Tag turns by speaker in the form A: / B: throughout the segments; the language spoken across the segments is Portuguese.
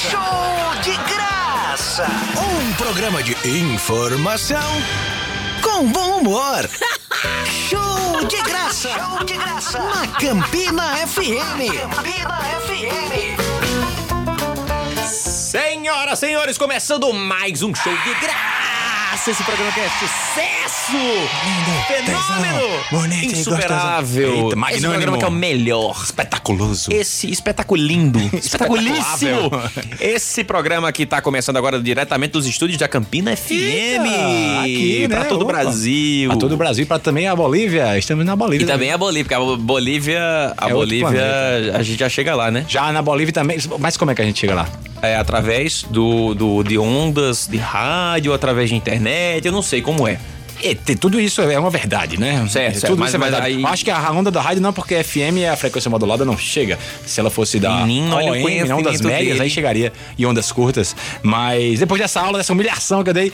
A: Show de graça! Um programa de informação com bom humor. Show de graça! Show de graça! Na Campina FM! Campina FM!
B: Senhoras, senhores, começando mais um show de graça. Esse programa que é sucesso! Fenômeno!
C: bonito
B: Insuperável!
C: Eita,
B: Esse
C: magnânimo.
B: programa que é o melhor.
C: Espetaculoso.
B: Esse espetaculindo, espetaculíssimo. Esse programa que tá começando agora diretamente dos estúdios da Campina FM.
C: Eita, aqui,
B: pra
C: né?
B: todo o. Brasil.
C: Pra todo o Brasil e pra também a Bolívia. Estamos na Bolívia.
B: E também a Bolívia, porque a Bolívia, a
C: É
B: Bolívia, a gente já chega lá, né?
C: Já na Bolívia também. Mas como é que a gente chega lá?
B: É através do, do de ondas de rádio, através de internet, eu não sei como é.
C: E, tem- tudo isso é uma verdade, né?
B: Certo,
C: É,
B: certo,
C: Tudo
B: mas-
C: isso é verdade.
B: aí-
C: Acho que a onda da rádio não, porque FM é a frequência modulada, não chega. Se ela fosse da
B: Menino, olha o
C: OM, não das
B: conhecimento
C: médias,
B: dele.
C: aí chegaria em ondas curtas. Mas depois dessa aula, dessa humilhação que eu dei,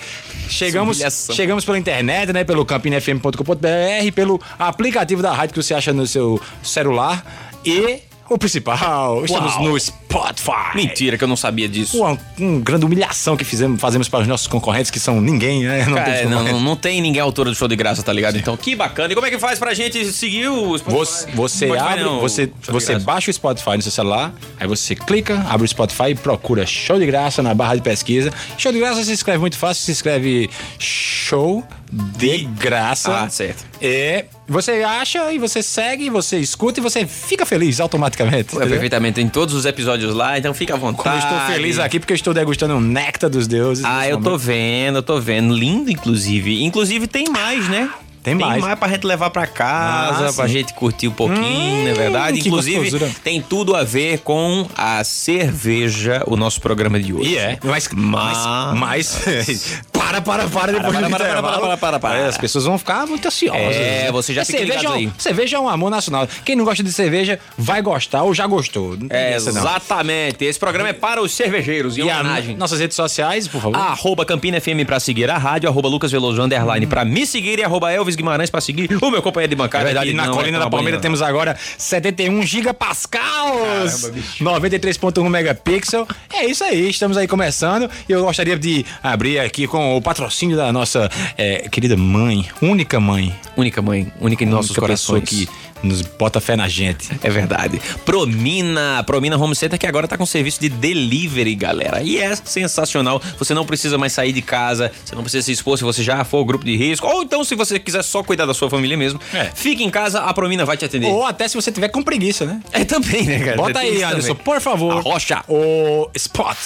C: chegamos, chegamos pela internet, né? Pelo campinefm.com.br, pelo aplicativo da rádio que você acha no seu celular e o principal, estamos
B: Uau.
C: no Spotify.
B: Mentira que eu não sabia disso.
C: Uma, uma grande humilhação que fizemos, fazemos para os nossos concorrentes, que são ninguém, né? Não
B: Cara,
C: temos
B: é, não, não, tem ninguém autor do show de graça, tá ligado? Então, que bacana. E como é que faz pra gente seguir o Spotify?
C: Você, você
B: Spotify
C: abre,
B: não,
C: você, você baixa o Spotify no seu celular, aí você clica, abre o Spotify e procura show de graça na barra de pesquisa. Show de graça se escreve muito fácil, se escreve show de graça.
B: Ah, certo.
C: É, você acha e você segue, você escuta e você fica feliz automaticamente.
B: É, perfeitamente, tem todos os episódios lá, então fica à vontade.
C: Como eu estou feliz aqui porque eu estou degustando o néctar dos deuses.
B: Ah, eu tô
C: momento.
B: vendo, eu tô vendo. Lindo, inclusive. Inclusive tem mais, né?
C: Tem mais.
B: Tem mais pra gente levar pra casa,
C: Ah,
B: pra
C: sim.
B: gente curtir um pouquinho,
C: Hum,
B: não é verdade? Inclusive,
C: gostosura.
B: tem tudo a ver com a cerveja, o nosso programa de hoje.
C: E é, mas, mas, mas para, para, para depois
B: Para,
C: do
B: para, para,
C: intervalo.
B: para, para, para.
C: É, As pessoas vão ficar muito ansiosas.
B: É,
C: né?
B: você já fica
C: cerveja, é
B: aí.
C: cerveja é um amor nacional. Quem não gosta de cerveja vai gostar ou já gostou.
B: É, exatamente. Esse programa é para os cervejeiros, em
C: E a, nossas redes sociais, por favor.
B: Arroba Campina FM pra seguir a rádio, arroba Lucas Veloso Underline pra me seguir e arroba Elvis Guimarães pra seguir o meu companheiro de
C: É
B: bancada.
C: verdade,
B: que
C: na
B: não
C: colina
B: é
C: da Palmeira temos agora 71 gigapascals,
B: Caramba, bicho.
C: 93.1 megapixel. É isso aí, estamos aí começando e eu gostaria de abrir aqui com o patrocínio da nossa é, querida mãe, única mãe.
B: Única mãe, única em nossos
C: única pessoa
B: corações.
C: que nos bota fé na gente.
B: É verdade. Promina, Promina Home Center que agora tá com serviço de delivery, galera. E é sensacional. Você não precisa mais sair de casa, você não precisa se expor se você já for grupo de risco. Ou então, se você quiser só cuidar da sua família mesmo,
C: É.
B: fique em casa, a Promina vai te atender.
C: Ou até se você tiver com preguiça, né?
B: É também, né, cara?
C: Bota aí, Anderson, por favor.
B: Arrocha.
C: O Spot.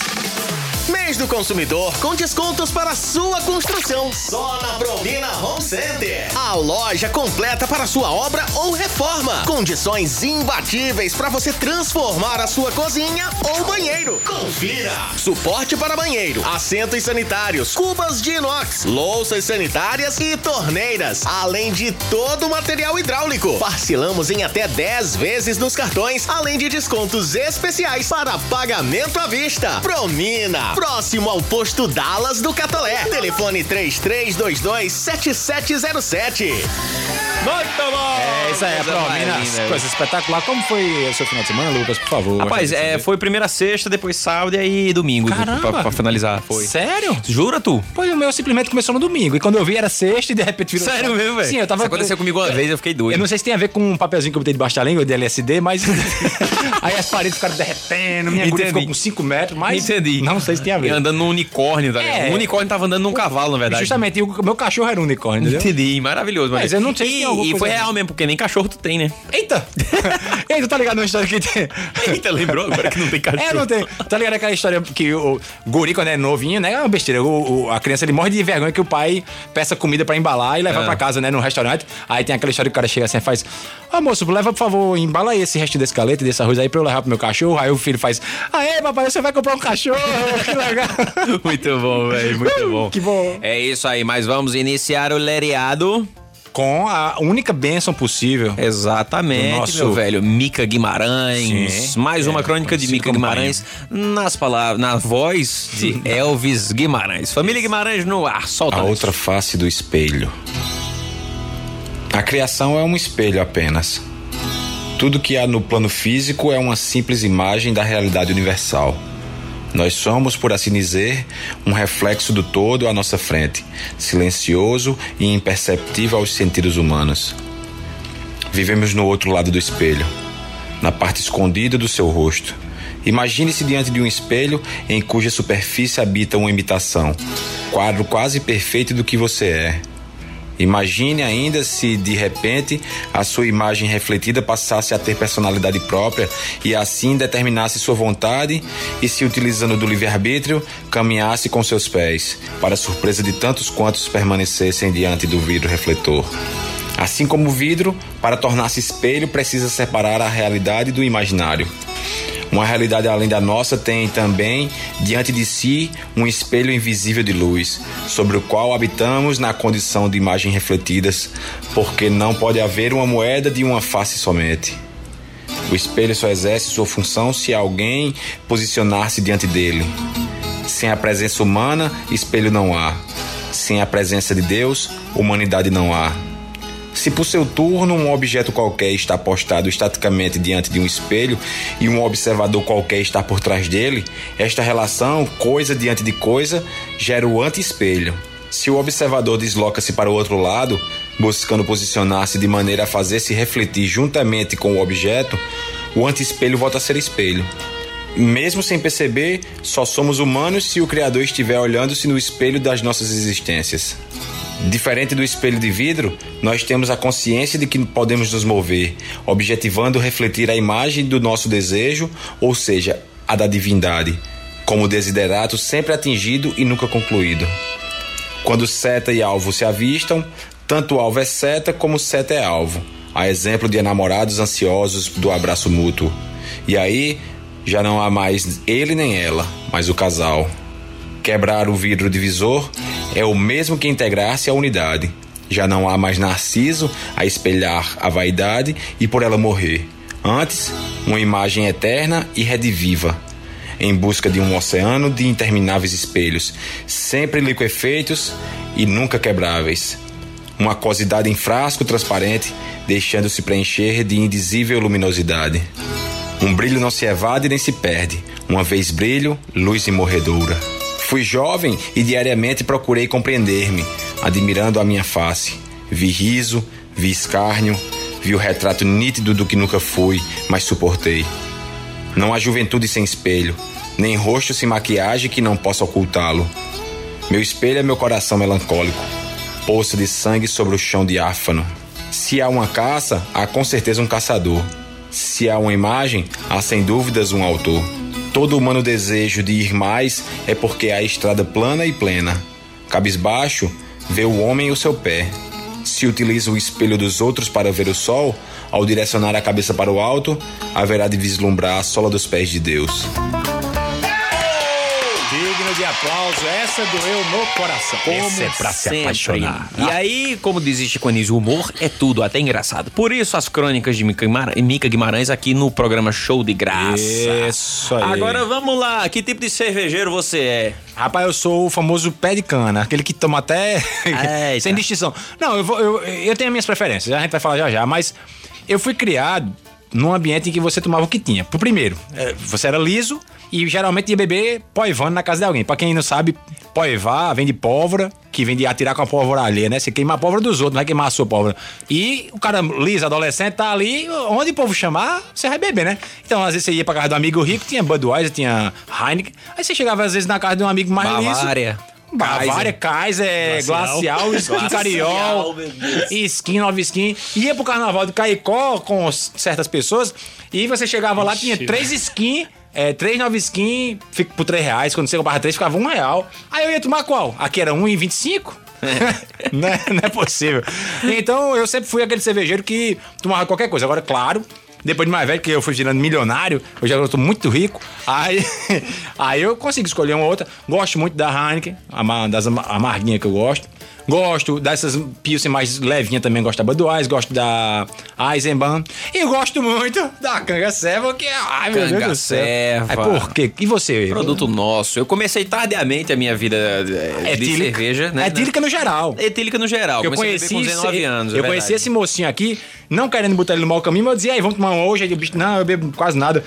A: Mês do consumidor com descontos para sua construção. Só na Promina Home Center. A loja completa para sua obra ou reforma. Condições imbatíveis para você transformar a sua cozinha ou banheiro. Confira. Suporte para banheiro, assentos sanitários, cubas de inox, louças sanitárias e torneiras. Além de todo o material hidráulico. Parcelamos em até 10 vezes nos cartões, além de descontos especiais para pagamento à vista. Promina, próximo ao posto Dallas do Catolé. Telefone 33227707.
B: Muito bom!
C: É isso aí, a
B: Coisa
C: Promina,
B: linda.
C: coisa espetacular. Como foi o seu final de semana, Lucas, por favor?
B: Rapaz, é, foi primeira sexta, depois sábado e aí domingo.
C: Caramba.
B: Pra, pra finalizar, foi.
C: Sério?
B: Jura tu?
C: Pois o meu simplesmente começou no domingo. E quando eu vi era sexta e de repente virou.
B: Sério mesmo, velho?
C: Sim, eu tava.
B: Isso aconteceu comigo uma vez, eu fiquei doido.
C: Eu não sei se tem a ver com um papelzinho que eu botei debaixo da língua de LSD, mas. aí as paredes ficaram derretendo, minha agulha ficou com 5 metros, mas.
B: Entendi.
C: Não sei se tem a
B: E
C: ver.
B: andando num unicórnio, tá ligado?
C: É.
B: O unicórnio tava andando num cavalo, na verdade.
C: Justamente, e o meu cachorro era um unicórnio, entendeu?
B: Entendi, maravilhoso.
C: Mas eu não sei se
B: e,
C: alguma
B: E foi real mesmo, porque nem cachorro tu tem, né?
C: Eita! Eita, tá ligado numa história que tem.
B: Eita, lembrou agora que não tem cachorro.
C: É, não tem. Tá ligado aquela história que o guri, quando é novinho, né? É uma besteira. O, o- a criança ele morre de vergonha que o pai peça comida pra embalar e levar
B: Ah.
C: pra casa, né? No restaurante. Aí tem aquela história que o cara chega assim e faz: Ô moço, leva por favor, embala aí esse resto desse caleta, desse arroz aí pra eu levar pro meu cachorro. Aí o filho faz: Aê, papai, você vai comprar um cachorro? que legal.
B: Muito bom, velho, muito bom.
C: Que bom.
B: É isso aí, mas vamos iniciar o lereado.
C: Com a única bênção possível.
B: Exatamente,
C: nosso-
B: meu velho. Mica Guimarães.
C: Sim,
B: mais uma
C: é,
B: crônica de Mica Guimarães nas palavras, na voz de Elvis Guimarães. Família Guimarães no ar. Solta.
D: A outra face do espelho. A criação é um espelho apenas. Tudo que há no plano físico é uma simples imagem da realidade universal.
C: Nós somos, por assim dizer, um reflexo do todo à nossa frente, silencioso e imperceptível aos sentidos humanos. Vivemos no outro lado do espelho, na parte escondida do seu rosto. Imagine-se diante de um espelho em cuja superfície habita uma imitação, quadro quase perfeito do que você é. Imagine ainda se de repente a sua imagem refletida passasse a ter personalidade própria e assim determinasse sua vontade e se utilizando do livre-arbítrio caminhasse com seus pés, para surpresa de tantos quantos permanecessem diante do vidro refletor. Assim como o vidro, para tornar-se espelho, precisa separar a realidade do imaginário. Uma realidade além da nossa tem também diante de si um espelho invisível de luz, sobre o qual habitamos na condição de imagem refletidas, porque não pode haver uma moeda de uma face somente. O espelho só exerce sua função se alguém posicionar-se diante dele. Sem a presença humana, espelho não há. Sem a presença de Deus, humanidade não há. Se por seu turno um objeto qualquer está postado estaticamente diante de um espelho e um observador qualquer está por trás dele, esta relação, coisa diante de coisa, gera o anti-espelho. Se o observador desloca-se para o outro lado, buscando posicionar-se de maneira a fazer-se refletir juntamente com o objeto, o anti-espelho volta a ser espelho. Mesmo sem perceber, só somos humanos se o Criador estiver olhando-se no espelho das nossas existências. Diferente do espelho de vidro, nós temos a consciência de que podemos nos mover, objetivando refletir a imagem do nosso desejo, ou seja, a da divindade, como desiderato sempre atingido e nunca concluído. Quando seta e alvo se avistam, tanto alvo é seta como seta é alvo, a exemplo de enamorados ansiosos do abraço mútuo. E aí já não há mais ele nem ela, mas o casal. Quebrar o vidro divisor é o mesmo que integrar-se à unidade. Já não há mais Narciso a espelhar a vaidade e por ela morrer. Antes, uma imagem eterna e rediviva, em busca de um oceano de intermináveis espelhos, sempre liquefeitos e nunca quebráveis. Uma aquosidade em frasco transparente, deixando-se preencher de indizível luminosidade. Um brilho não se evade nem se perde, uma vez brilho, luz imorredoura. Fui jovem e diariamente procurei compreender-me, admirando a minha face. Vi riso, vi escárnio, vi o retrato nítido do que nunca fui, mas suportei. Não há juventude sem espelho, nem rosto sem maquiagem que não possa ocultá-lo. Meu espelho é meu coração melancólico, poça de sangue sobre o chão diáfano. Se há uma caça, há com certeza um caçador. Se há uma imagem, há sem dúvidas um autor. Todo humano desejo de ir mais é porque há estrada plana e plena. Cabisbaixo, vê o homem o seu pé. Se utiliza o espelho dos outros para ver o sol, ao direcionar a cabeça para o alto, haverá de vislumbrar a sola dos pés de Deus.
E: De aplauso, essa doeu no coração. Essa é pra se
B: Sempre.
E: apaixonar.
B: E aí, como diz Chico Anísio, o humor é tudo, até engraçado. Por isso, as crônicas de Mica Guimarães aqui no programa Show de Graça.
E: Isso aí.
B: Agora vamos lá, que tipo de cervejeiro você é?
E: Rapaz, eu sou o famoso pé de cana, aquele que toma até
B: Eita.
E: sem distinção. Não, eu, vou- eu, eu tenho as minhas preferências, a gente vai falar já já, mas eu fui criado num ambiente em que você tomava o que tinha. Por primeiro, eh, você era liso e geralmente ia beber poivando na casa de alguém. Pra quem não sabe, poivar vem de pólvora, que vem de atirar com a pólvora alheia, né? Você queima a pólvora dos outros, não vai queimar a sua pólvora. E o cara liso, adolescente, tá ali, onde o povo chamar, você vai beber, né? Então, às vezes você ia pra casa do amigo rico, tinha Budweiser, tinha Heineken. Aí você chegava às vezes na casa de um amigo mais liso.
B: Bavária.
E: Kaiser, Glacial, Skin Cariol, Skin, Nova Skin. Ia pro carnaval de Caicó com certas pessoas e você chegava lá, tinha três skin, é, três nova skin, fica por três reais. Quando você comprava três, ficava um real. Aí eu ia tomar qual? Aqui era um e vinte e cinco? não, é, não é possível. Então eu sempre fui aquele cervejeiro que tomava qualquer coisa. Agora, claro, depois de mais velho, que eu fui virando milionário, eu já tô muito rico. Aí, aí eu consigo escolher uma outra. Gosto muito da Heineken, das ama- amarguinhas que eu gosto. Gosto dessas Pilsen mais levinha também, gosto da Budweiser, gosto da Eisenbahn. E eu gosto muito da Canga Serva, que é... Ai, meu Deus
B: Canga
E: do céu.
B: Serva.
E: Ai, por quê? E você?
B: Produto nosso. Eu comecei tardiamente a minha vida eh, de
E: Etílica.
B: cerveja, né?
E: Etílica no geral.
B: Etílica no geral.
E: Eu
B: Comecei a
E: conheci,
B: com 19
E: esse-
B: anos. é
E: eu conheci
B: verdade.
E: esse mocinho aqui, não querendo botar ele no mau caminho, mas eu dizia, aí, vamos tomar uma hoje. Aí o bicho, não, eu bebo quase nada.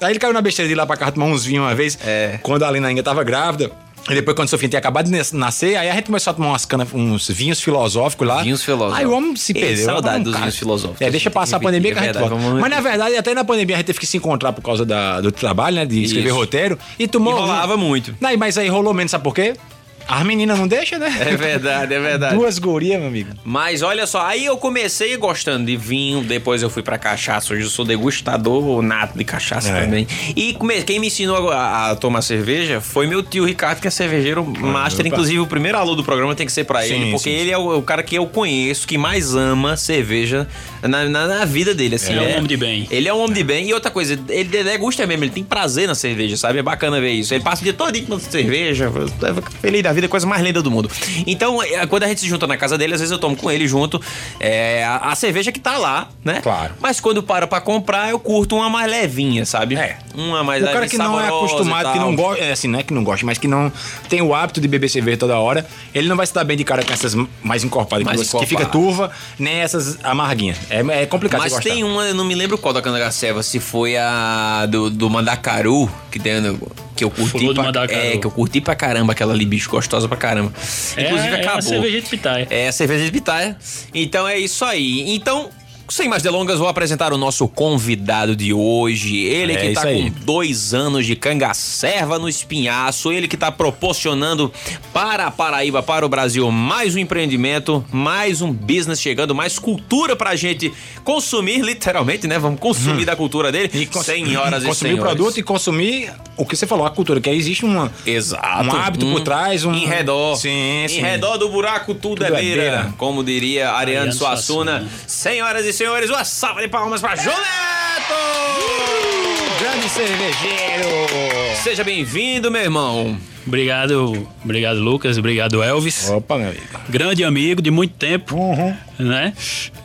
C: Aí ele caiu na besteira de ir lá pra casa tomar uns vinhos uma vez,
B: É.
C: quando a Alina ainda tava grávida. E depois, quando Sofia tinha acabado de nas- nascer, aí a gente começou a tomar umas canas, uns vinhos filosóficos lá.
B: Vinhos filosóficos.
C: Aí o homem se
B: Ei,
C: perdeu.
B: saudade
C: Vamos,
B: dos vinhos filosóficos.
C: É, deixa passar a pandemia
B: é
C: que a gente
B: verdade,
C: volta.
B: vamos
C: Mas na verdade, até na pandemia a gente teve que se encontrar por causa da- do trabalho, né? De escrever
B: Isso.
C: roteiro. E tomou.
B: E rolava muito.
C: Não, mas aí rolou menos, sabe por quê? As meninas não deixam, né?
B: É verdade, é verdade.
C: Duas gurias, meu amigo.
B: Mas olha só, aí eu comecei gostando de vinho, depois eu fui pra cachaça. Hoje eu sou degustador nato de cachaça
C: É.
B: também. E come- quem me ensinou a, a tomar cerveja foi meu tio Ricardo, que é cervejeiro master.
C: opa.
B: Inclusive, o primeiro alô do programa tem que ser pra
C: Sim,
B: ele, porque
C: sim,
B: ele é o, o cara que eu conheço que mais ama cerveja na, na- na vida dele. Assim,
E: Ele é um homem de bem.
B: Ele é um homem de bem. E outra coisa, ele degusta mesmo, ele tem prazer na cerveja, sabe? É bacana ver isso. Ele passa o dia todo tomando cerveja, fica feliz da vida, coisa mais linda do mundo. Então, é, quando a gente se junta na casa dele, às vezes eu tomo com ele junto é, a, a cerveja que tá lá, né?
C: Claro.
B: Mas quando para pra comprar, eu curto uma mais levinha, sabe?
C: É.
B: Uma mais
C: O cara
B: leve,
C: que não é acostumado, que não gosta, é assim, não é que não gosta, mas que não tem o hábito de beber cerveja toda hora, ele não vai se dar bem de cara com essas mais encorpadas,
B: Mais
C: que, você- que fica
B: encorpada.
C: turva, nem essas amarguinhas. É, é complicado
B: Mas tem uma, eu não me lembro qual da Candagaceva, se foi a do, do Mandacaru, que tem no- que eu curti pra, é, que eu curti pra caramba aquela ali, bicho, gostosa pra caramba.
E: É,
B: Inclusive
E: é a
B: acabou.
E: cerveja de pitaia.
B: É a cerveja de pitaia. Então é isso aí. Então, sem mais delongas, vou apresentar o nosso convidado de hoje. Ele
C: É
B: que tá com dois anos de cangacerva no espinhaço. Ele que tá proporcionando para a Paraíba, para o Brasil, mais um empreendimento, mais um business chegando, mais cultura pra gente consumir, literalmente, né? Vamos consumir da cultura dele.
C: E cons-
B: senhoras e
C: consumir
B: senhores.
C: o produto e consumir o que você falou, a cultura, que aí existe uma,
B: Exato.
C: um hábito por trás, um
B: Em redor.
C: Sim, sim.
B: Em redor do buraco tudo, é
C: Tudo é
B: beira.
C: beira.
B: Como diria Ariane
E: Ariane
B: Suassuna.
E: Suassuna.
B: Senhoras e senhores, uma salva de palmas pra Joneto!
C: Grande cervejeiro!
B: Seja bem-vindo, meu irmão.
E: Obrigado, obrigado Lucas, obrigado Elvis.
C: Opa, meu amigo.
E: Grande amigo de muito tempo,
C: Uhum.
E: Né?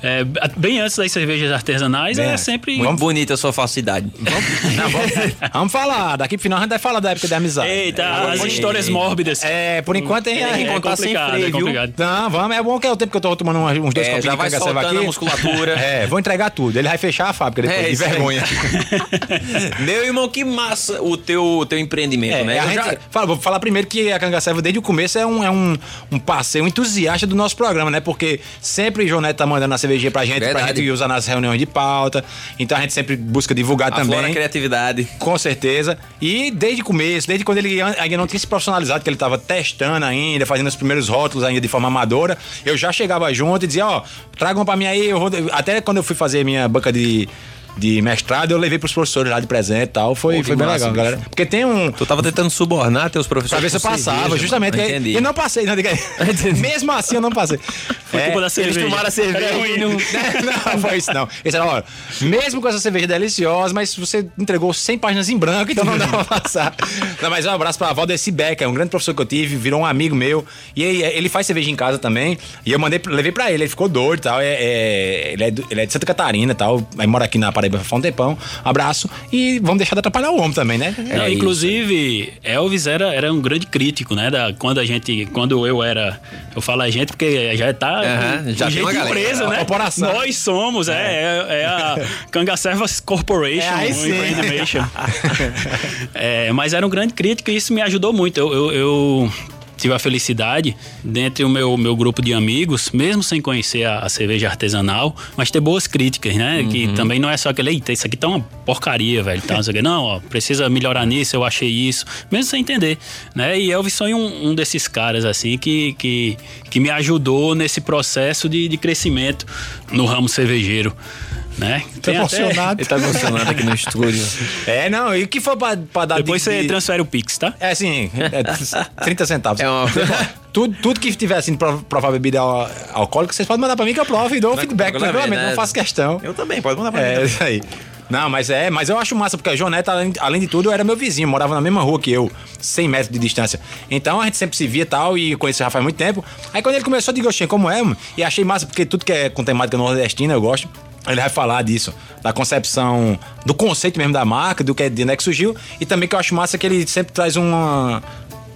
E: É, bem antes das cervejas artesanais, é
C: antes.
E: sempre...
B: Muito bonita a sua falsidade.
C: Não, vamos, vamos falar, daqui pro final a gente vai falar da época da amizade.
E: Eita, as
B: Ei.
E: histórias mórbidas.
C: É, por enquanto é,
B: Tem que
E: é
B: contar sem
E: complicado,
B: freio,
E: é complicado.
C: Não, vamos, é bom que é o tempo que eu tô tomando uns dois
B: É,
C: copinhos
B: já
C: de
B: vai
C: cangaceiro
B: soltando
C: aqui.
B: a musculatura.
C: É, vou entregar tudo. Ele vai fechar a fábrica depois,
B: É,
C: de vergonha.
B: meu irmão, que massa o teu, teu empreendimento,
C: É,
B: né?
C: gente,
B: já-
C: fala, vou falar primeiro que a Cangacevo, desde o começo, é um, é um, um parceiro, um entusiasta do nosso programa, né? Porque sempre o João Neto tá mandando a cervejinha pra gente, pra
B: Verdade.
C: gente usar nas reuniões de pauta. Então a gente sempre busca divulgar
B: a
C: também.
B: criatividade.
C: Com certeza. E desde o começo, desde quando ele ainda não tinha se profissionalizado, que ele estava testando ainda, fazendo os primeiros rótulos ainda de forma amadora, eu já chegava junto e dizia, ó, tragam pra mim aí. eu Até quando eu fui fazer minha banca de, de mestrado, eu levei pros professores lá de presente e tal. Foi,
B: Pô,
C: foi bem legal,
B: bicho.
C: galera. Porque tem um.
B: Tu tava tentando subornar teus
C: Pra
B: professores.
C: ver se eu passava,
B: cerveja,
C: justamente. que-
B: Entendi.
C: E não passei, não. Mesmo assim eu não passei.
E: Foi culpa da
B: Eles
E: cerveja.
B: tomaram a cerveja
E: ruim.
B: não...
C: não, foi isso não. Esse era, ó, mesmo com essa cerveja deliciosa, mas você entregou 100 páginas em branco, então não dá pra passar. Não, mas um abraço pra Valdeci Becker, um grande professor que eu tive, virou um amigo meu. E aí, ele faz cerveja em casa também. E eu mandei, levei pra ele, ele ficou doido e tal. É, é- ele, é do- ele é de Santa Catarina e tal. Aí mora aqui na Paraíba faz um tempão. Abraço. E vamos deixar de atrapalhar o homem também, né?
E: Não,
B: É
E: inclusive, Elvis era, era um grande crítico, né? Da, quando a gente, quando eu era, eu falo a gente porque já tá
B: Aham, já tem uma galera.
E: empresa, né?
C: Corporação.
E: Nós somos, é, é, é a Cangacervas Corporation,
C: É,
E: um. É, mas era um grande crítico e isso me ajudou muito. Eu, eu- eu tive a felicidade, dentre o meu, meu grupo de amigos, mesmo sem conhecer a, a cerveja artesanal, mas ter boas críticas, né? Que também não é só aquele, eita, isso aqui tá uma porcaria, velho. Tá, não, ó, precisa melhorar nisso, eu achei isso, mesmo sem entender, né? E Elvis foi um, um desses caras, assim, que, que, que me ajudou nesse processo de, de crescimento no ramo cervejeiro, né? Tem até-
C: emocionado.
B: Ele tá emocionado aqui no estúdio.
C: É, não, e o que for pra, pra dar
E: Depois
C: de-
E: você
C: de-
E: transfere o Pix, tá?
C: É assim, é 30 centavos.
B: É uma-
C: tudo, tudo que tiver assim, pra provar bebida al- alcoólica, vocês podem mandar pra mim que eu provo e dou feedback
B: tranquilamente,
C: tranquilamente,
B: né?
C: não faço questão.
B: Eu também, pode mandar pra
C: É,
B: mim.
C: isso aí. Não, mas é, mas eu acho massa, porque o João Neto, além, além de tudo, era meu vizinho, morava na mesma rua que eu, 100 metros de distância. Então a gente sempre se via e tal, e conheci o Rafael há muito tempo. Aí quando ele começou, eu digo, oxê, como é, mano? E achei massa, porque tudo que é com temática nordestina, eu gosto. Ele vai falar disso, da concepção, do conceito mesmo da marca, do que é de onde é que surgiu. E também que eu acho massa que ele sempre traz uma,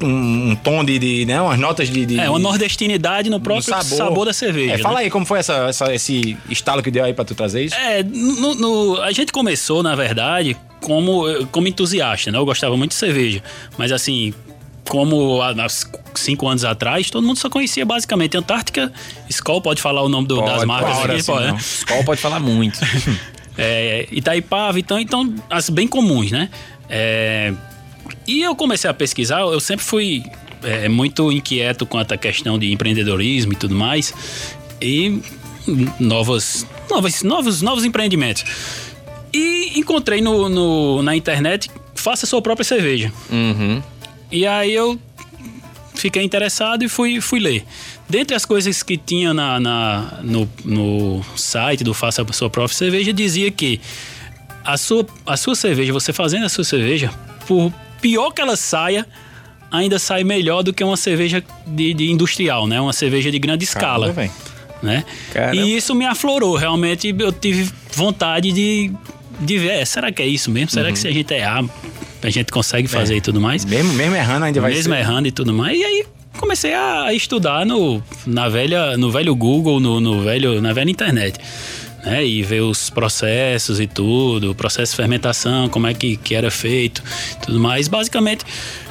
C: um, um tom de, de, né, umas notas de... de
E: É, uma nordestinidade no próprio
C: no
E: sabor. da cerveja.
C: É,
E: né?
C: fala aí como foi essa, essa- esse estalo que deu aí pra tu trazer isso.
E: É, no- no- a gente começou, na verdade, como, como entusiasta, né? Eu gostava muito de cerveja. Mas assim, como há cinco anos atrás, todo mundo só conhecia basicamente Antártica, Skol, pode falar o nome do, das marcas
B: pode,
E: aqui,
B: sim,
E: pode, né?
B: Skol pode falar muito.
E: é, Itaipava, então, então as bem comuns, né? É, e eu comecei a pesquisar, eu sempre fui é, muito inquieto quanto à questão de empreendedorismo e tudo mais, e novos, novos, novos, novos empreendimentos. E encontrei no, no na internet, faça sua própria cerveja.
B: Uhum.
E: E aí eu fiquei interessado e fui, fui ler. Dentre as coisas que tinha na, na no, no site do Faça a Sua Própria Cerveja, dizia que a sua, a sua cerveja, você fazendo a sua cerveja, por pior que ela saia, ainda sai melhor do que uma cerveja de, de industrial, né? Uma cerveja de grande escala.
C: Caramba,
E: né?
B: Caramba.
E: E isso me aflorou. Realmente eu tive vontade de, de ver. é, Será que é isso mesmo? Será que se a gente errar, a gente consegue fazer e tudo mais?
C: Mesmo, mesmo errando, ainda vai
E: mesmo
C: ser.
E: errando e tudo mais. E aí comecei a estudar no, na velha, no velho Google, no, no velho, na velha internet. Né? E ver os processos e tudo, o processo de fermentação, como é que, que era feito, tudo mais. Basicamente,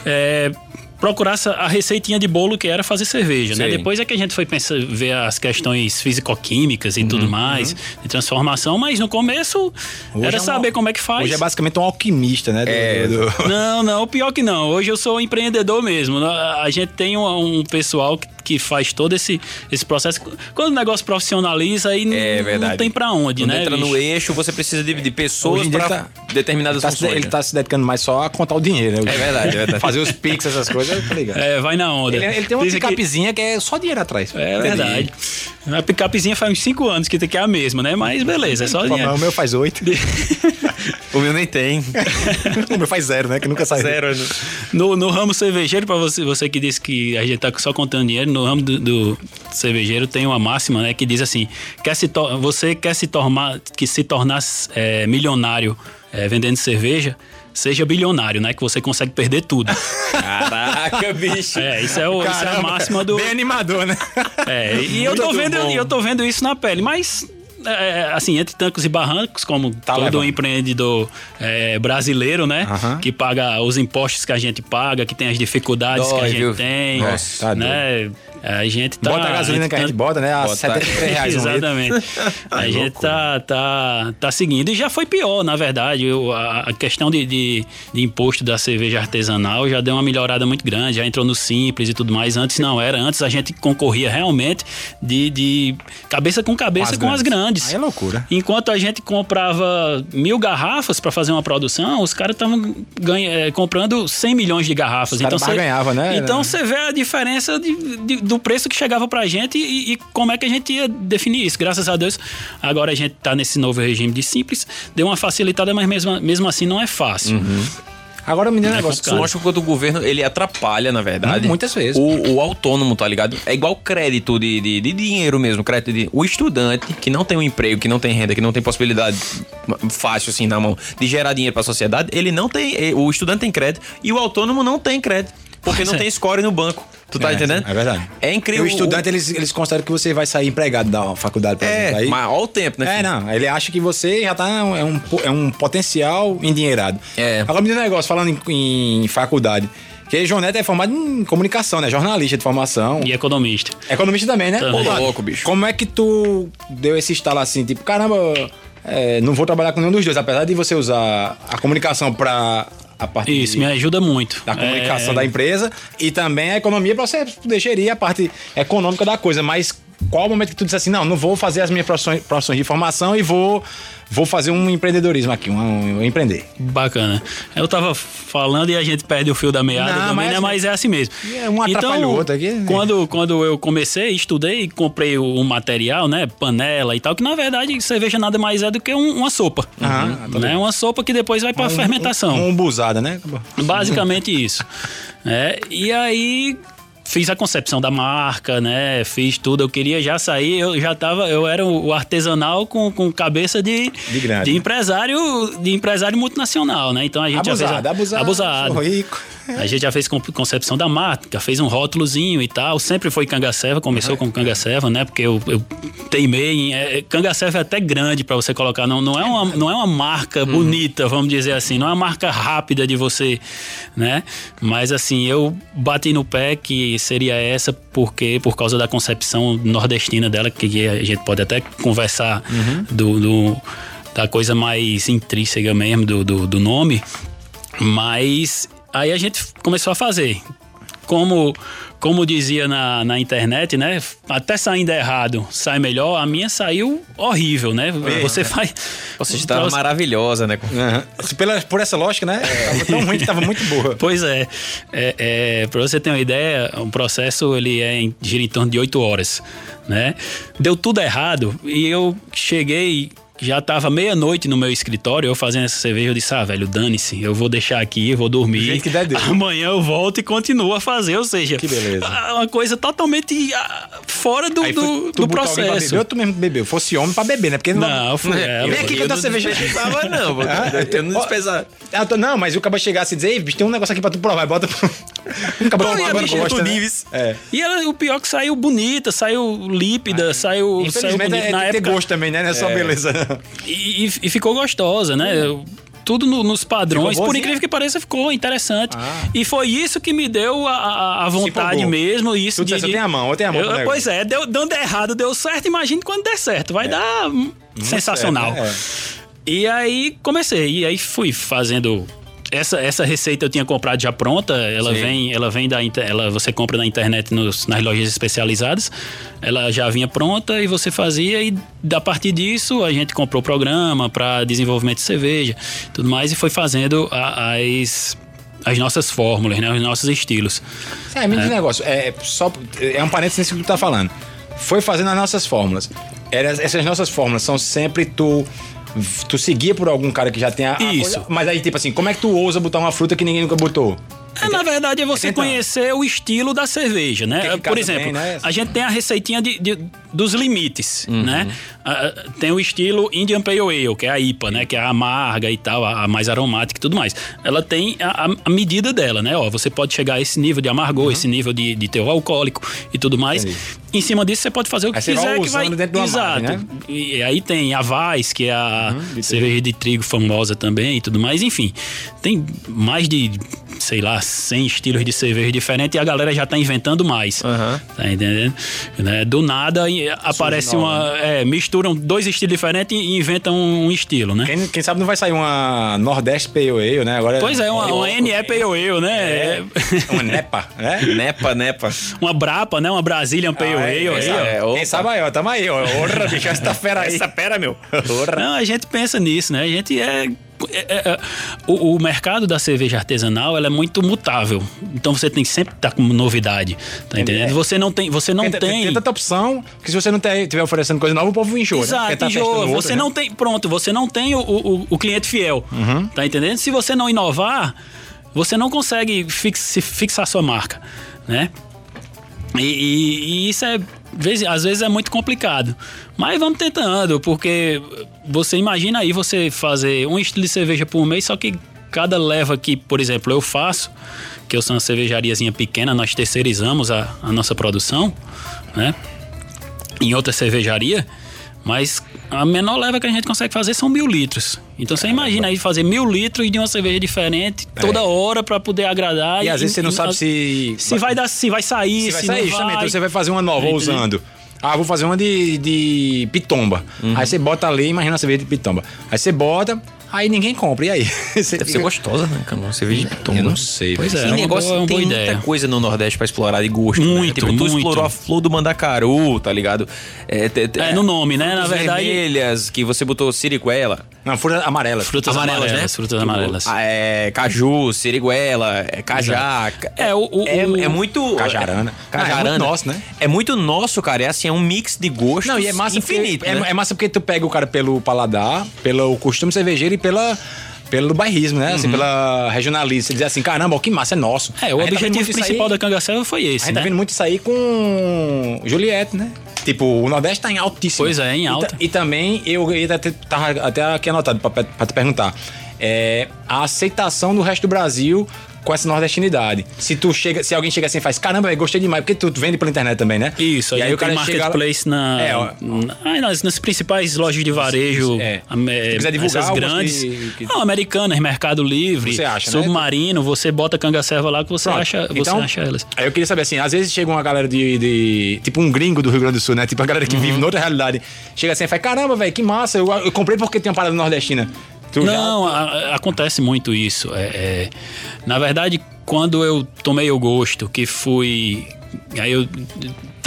E: é, procurar essa- a receitinha de bolo que era fazer cerveja, né?
B: Sim.
E: Depois é que a gente foi pensar, ver as questões físico-químicas e
C: Uhum,
E: tudo mais, de transformação, mas no começo
C: Hoje
E: era
C: é um-
E: saber como é que faz.
C: Hoje é basicamente um alquimista, né? do-
B: É,
C: do- do-
E: Não, não, pior que não. Hoje eu sou empreendedor mesmo. A gente tem um, um pessoal que, que faz todo esse, esse processo. Quando o negócio profissionaliza, aí
B: É
E: não, tem pra onde,
B: Quando
E: né?
B: entra no
E: bicho?
B: eixo, você precisa de, de pessoas para
C: tá-
B: determinadas
C: tá se-
B: funções.
C: ele
B: né?
C: tá se dedicando mais só a contar o dinheiro, né?
B: É verdade, é verdade.
C: Fazer os pix, essas coisas, tá ligado?
E: É, vai na onda.
C: Ele, ele tem uma
E: que-
C: picapezinha que... é só dinheiro atrás.
E: É verdade. A picapezinha faz uns 5 anos que, que é a mesma, né? Mas beleza, é só dinheiro.
C: o meu faz oito.
B: O meu nem tem.
C: o meu faz zero, né? Que nunca sai.
B: Zero. né?
E: No, no ramo cervejeiro, pra você, você que disse que a gente tá só contando dinheiro, no ramo do, do cervejeiro tem uma máxima, né, que diz assim: quer se você quer se tornar, que se tornar é, milionário é, vendendo cerveja, seja bilionário, né? Que você consegue perder tudo.
B: Caraca, bicho.
E: É, isso é, o, isso é a máxima do.
C: Bem animador, né?
E: É, e eu tô, vendo,
C: bom.
E: e eu tô vendo isso na pele, mas. É, assim, entre tancos e barrancos, como todo
C: levando.
E: empreendedor é, brasileiro, né? Que paga os impostos que a gente paga, que tem as dificuldades que a
B: Dói,
E: gente
B: viu?
E: tem.
C: Nossa, tá
E: né? A gente tá.
C: Bota a gasolina que a gente bota, né? A
B: Bota.
C: 73 reais.
E: Exatamente. a gente tá, tá, tá seguindo. E já foi pior, na verdade. Eu- a, a questão de, de, de imposto da cerveja artesanal já deu uma melhorada muito grande. Já entrou no simples e tudo mais. Antes não era. Antes a gente concorria realmente de, de cabeça com cabeça com as grandes.
C: Aí é loucura.
E: Enquanto a gente comprava mil garrafas para fazer uma produção, os caras estavam comprando 100 milhões de garrafas.
C: Os caras
E: cê-
C: barganhavam, né?
E: Então você vê a diferença de- de- do preço que chegava pra gente e, e como é que a gente ia definir isso. Graças a Deus, agora a gente tá nesse novo regime de simples, deu uma facilitada, mas mesmo, mesmo assim não é fácil.
C: Agora me diz um negócio.
B: Isso mostra quanto o governo ele atrapalha, na verdade.
C: Hum, muitas vezes.
B: O, o autônomo, tá ligado? É igual crédito de, de, de dinheiro mesmo. Crédito de. O estudante que não tem um emprego, que não tem renda, que não tem possibilidade fácil assim na mão de gerar dinheiro pra sociedade, ele não tem. eh, O estudante tem crédito e o autônomo não tem crédito. Porque
E: Pois
B: não
E: é.
B: tem score no banco. Tu tá
C: É,
B: entendendo?
C: É verdade.
B: É
C: E
B: incrível.
C: o estudante, eles, eles consideram que você vai sair empregado da faculdade, por exemplo.
B: É,
C: Aí,
B: mas olha o tempo, né?
C: É,
B: filho?
C: não. Ele acha que você já tá. É um, é um potencial endinheirado.
B: É.
C: Agora me diz um negócio, falando em, em faculdade. Que João Neto é formado em comunicação, né? Jornalista de formação.
E: E economista.
C: Economista também, né?
E: Também.
C: Ô, mano,
B: Louco, bicho.
C: Como é que tu deu esse estalo assim, tipo, caramba, é, não vou trabalhar com nenhum dos dois, apesar de você usar a comunicação pra a parte
E: Isso,
C: de-
E: me ajuda muito.
C: da comunicação
E: É,
C: da empresa e também a economia pra você poder gerir a parte econômica da coisa. Mas qual o momento que tu disse assim, não, não vou fazer as minhas profissões, profissões de formação e vou, vou fazer um empreendedorismo aqui, um, um empreender.
E: Bacana. Eu tava falando e a gente perde o fio da meada
C: Não,
E: também,
C: mas
E: né?
C: assim-
E: Mas é assim mesmo.
C: É, um atrapalha o outro aqui.
E: Quando, quando eu comecei, estudei, comprei o, material, né? Panela e tal, que na verdade cerveja nada mais é do que um- uma sopa.
C: Aham, tá
E: né? Uma sopa que depois vai pra fermentação.
C: Um, um buzada, né?
E: Basicamente isso. É, e aí fiz a concepção da marca, né? Fiz tudo. Eu queria já sair, eu já tava, eu era o artesanal com, com cabeça de,
C: De grande.
E: empresário, de empresário multinacional, né? Então a gente
C: Abusado,
E: a,
C: abusado.
E: abusado.
C: Rico.
E: A gente já fez con- concepção da marca, fez um rótulozinho e tal. Sempre foi cangacerva, começou com cangacerva, né? Porque eu, eu teimei em. É, cangacerva é até grande pra você colocar. Não, não, é uma, não é uma marca bonita, vamos dizer assim. Não é uma marca rápida de você, né? Mas assim, eu bati no pé que seria essa porque por causa da concepção nordestina dela, que a gente pode até conversar do- do da coisa mais intrínseca mesmo do, do, do nome. Mas aí a gente começou a fazer. Como, como dizia na, na internet, né? Até saindo errado sai melhor, a minha saiu horrível, né? Você faz.
B: Você estava maravilhosa, né?
C: Aham. Pela, por essa lógica, né? Tava tão ruim que tava muito boa.
E: Pois é, é, é para você ter uma ideia, o processo ele é em, gira em torno de 8 horas, né? Deu tudo errado e eu cheguei já tava meia-noite no meu escritório, eu fazendo essa cerveja, eu disse, ah, velho, dane-se, eu vou deixar aqui, eu vou dormir.
C: jeito que der.
E: Amanhã eu volto e continuo a fazer, ou seja,
C: Que beleza.
E: ah, uma coisa totalmente ah, fora do,
C: Aí foi
E: do,
C: tu
E: do
C: pra
E: processo.
C: beber, ou tu mesmo bebeu? Fosse homem pra beber, né? Porque
E: Não, foi ela.
C: Vem aqui que eu dou cerveja.
B: Não, não, vou- eu não despesar.
C: Ah, tô- não, mas o cara chegasse e dizer, ei, bicho, tem um negócio aqui pra tu provar, bota pro... Um
E: Não, e a
C: agora gosta, né?
E: Nives.
C: É.
E: E ela, o pior é que saiu bonita, saiu lípida, saiu, saiu
C: Infelizmente,
E: bonita.
C: é,
E: Na época,
C: gosto também, né? Não é só beleza.
E: E, e- ficou gostosa, né? Tudo no- nos padrões. Por incrível que pareça, ficou interessante.
C: Ah.
E: E foi isso que me deu a, a- a vontade mesmo. Isso
C: Tu disse, eu tenho a mão, eu tenho a mão
E: Eu-. Pois é, deu, dando errado, deu certo. Imagine quando der certo. Vai dar hum, sensacional.
C: certo, é.
E: E aí comecei. E aí fui fazendo. Essa, essa receita eu tinha comprado já pronta. Ela
B: Sim.
E: vem, ela vem da ela você compra na internet nos- nas lojas especializadas. Ela já vinha pronta e você fazia e a partir disso a gente comprou o programa para desenvolvimento de cerveja, tudo mais e foi fazendo a- as as nossas fórmulas, né, os nossos estilos.
C: É, me diz um negócio. É, só, é um parênteses nisso que tu tá falando. Foi fazendo as nossas fórmulas. Essas nossas fórmulas são sempre tu. Tu seguia por algum cara que já tem a. a
E: Isso.
C: coisa- mas aí, tipo assim, como é que tu ousa botar uma fruta que ninguém nunca botou?
E: É, na verdade, é você
C: Então.
E: conhecer o estilo da cerveja, né? Por exemplo,
C: bem, né?
E: a gente tem a receitinha de, de- dos limites,
C: Uhum.
E: né? Ah, tem o estilo Indian Pale Ale, que é a IPA, né? Que é a amarga e tal, a, a mais aromática e tudo mais. Ela tem a, a- medida dela, né? Ó, você pode chegar a esse nível de amargor, esse nível de, de teor alcoólico e tudo mais.
C: Uhum. Entendi.
E: Em cima disso, você pode fazer o que
C: Aí
E: quiser que vai...
C: dentro do
E: Exato.
C: né?
E: E aí tem a Vaz, que é a
C: Uhum,
E: cerveja de trigo famosa também e tudo mais. Enfim, tem mais de, sei lá, 100 estilos de cerveja diferentes e a galera já tá inventando mais.
B: Aham.
E: Tá entendendo? Né? Do nada aparece uma. É, misturam dois estilos diferentes e inventam um estilo, né?
C: Quem, quem sabe não vai sair uma Nordeste Pale Ale, né? Agora,
E: Pois é, uma, uma NE Pale Ale, né?
C: É, uma Nepa, né?
B: Nepa, nepa.
E: uma Brapa, né? Uma Brazilian Pale
C: Ah,
E: Ale.
C: é,
E: aí,
C: é,
E: ó.
B: é, opa.
C: Quem sabe aí, ó, tamo aí, ó. Orra, bicho, essa fera aí.
B: Essa pera, meu.
E: Não, a gente pensa nisso, né? A gente é. É- é- é- o, o mercado da cerveja artesanal ela é muito mutável. Então você tem que sempre estar com novidade. Tá entendendo? Você não tem. Você não
C: Tem,
E: tem.
C: tem tanta opção que se você não estiver oferecendo coisa nova, o povo enjoa. né?
E: Exato,
C: tá
E: enjoa.
C: outra,
E: Você
C: né?
E: não tem. Pronto, você não tem o, o, o cliente fiel.
C: Uhum.
E: Tá entendendo? Se você não inovar, você não consegue fix, fixar sua marca, né? E, e- e isso é. Às vezes é muito complicado. Mas vamos tentando, porque você imagina aí você fazer um estilo de cerveja por mês, só que cada leva que, por exemplo, eu faço, que eu sou uma cervejariazinha pequena, nós terceirizamos a, a nossa produção, né? em outra cervejaria, mas a menor leva que a gente consegue fazer são mil litros. Então você imagina aí fazer mil litros de uma cerveja diferente toda hora para poder agradar.
C: É. E às vezes você não sabe se.
E: se vai dar, se vai sair,
C: Se
E: se,
C: vai sair,
E: não
C: justamente.
E: vai.
C: Então você vai fazer uma nova
E: Entendi.
C: usando. Ah, vou fazer uma de, de pitomba.
E: Uhum.
C: Aí você bota ali, imagina a cerveja de pitomba. Aí você bota, aí ninguém compra. E aí? Você
B: Deve ser gostosa, né? Uma cerveja de pitomba.
C: Eu não sei.
E: Pois é, é uma
B: negócio
E: boa-
B: tem muita
E: ideia.
B: coisa no Nordeste pra explorar de gosto. né?
E: Muito,
B: Tipo, tu
E: muito.
B: explorou a flor do mandacaru, tá ligado? É, te-
E: É, no nome, né? Na verdade-
B: vermelhas, que você botou siriguela.
C: Não, frutas amarelas.
E: Frutas amarelas,
B: né?
E: frutas
B: Tipo,
E: amarelas.
B: ah, É, caju, siriguela, é, cajá.
E: É, o- o-
B: é,
E: o-
B: é muito...
C: Cajarana.
B: Cajarana.
C: Ah, é muito nosso, né?
B: É muito nosso, cara. É assim, é um mix de gostos
C: Não, e é massa
B: infinito,
C: porque,
B: né?
C: é, é massa porque tu pega o cara pelo paladar, pelo costume cervejeiro e pela, pelo bairrismo, né?
B: Uhum.
C: Assim, pela regionalista. Você dizer assim, caramba, ó, que massa, é nosso.
E: É, o
C: A tá
E: objetivo
C: isso
E: principal
C: aí-
E: da Cangaceira foi
C: A
E: esse,
C: gente tá
E: né?
C: vendo muito isso aí com Juliette, né? Tipo, o Nordeste tá em altíssimo.
E: Pois é, em
C: E ta-
E: alta.
C: E, também, eu ia até, tava até aqui anotado pra, pra te perguntar. É, a aceitação do resto do Brasil com essa nordestinidade. Se tu chega, se alguém chega assim e faz, caramba, gostei demais, porque tu, vende pela internet também, né?
E: Isso,
C: e
E: aí o cara tem
C: chega lá-
E: marketplace na,
C: É, ó.
E: na- ah, nas, nas principais lojas de varejo,
C: É. Se quiser divulgar
E: essas grandes,
C: que- que-
E: não, Americanas, Mercado Livre,
C: Você acha, né?
E: Submarino, você bota cangacerva lá que você
C: Pronto.
E: acha, você
C: Então,
E: acha elas.
C: Aí eu queria saber assim, às vezes chega uma galera de, de- Tipo um gringo do Rio Grande do Sul, né? Tipo a galera que
E: Uhum.
C: vive noutra realidade. Chega assim e fala: caramba, velho, que massa, eu, eu comprei porque tem uma parada nordestina. Tu já-
E: Não, a- a- acontece muito isso. É, é, na verdade, quando eu tomei o gosto, que fui. Aí eu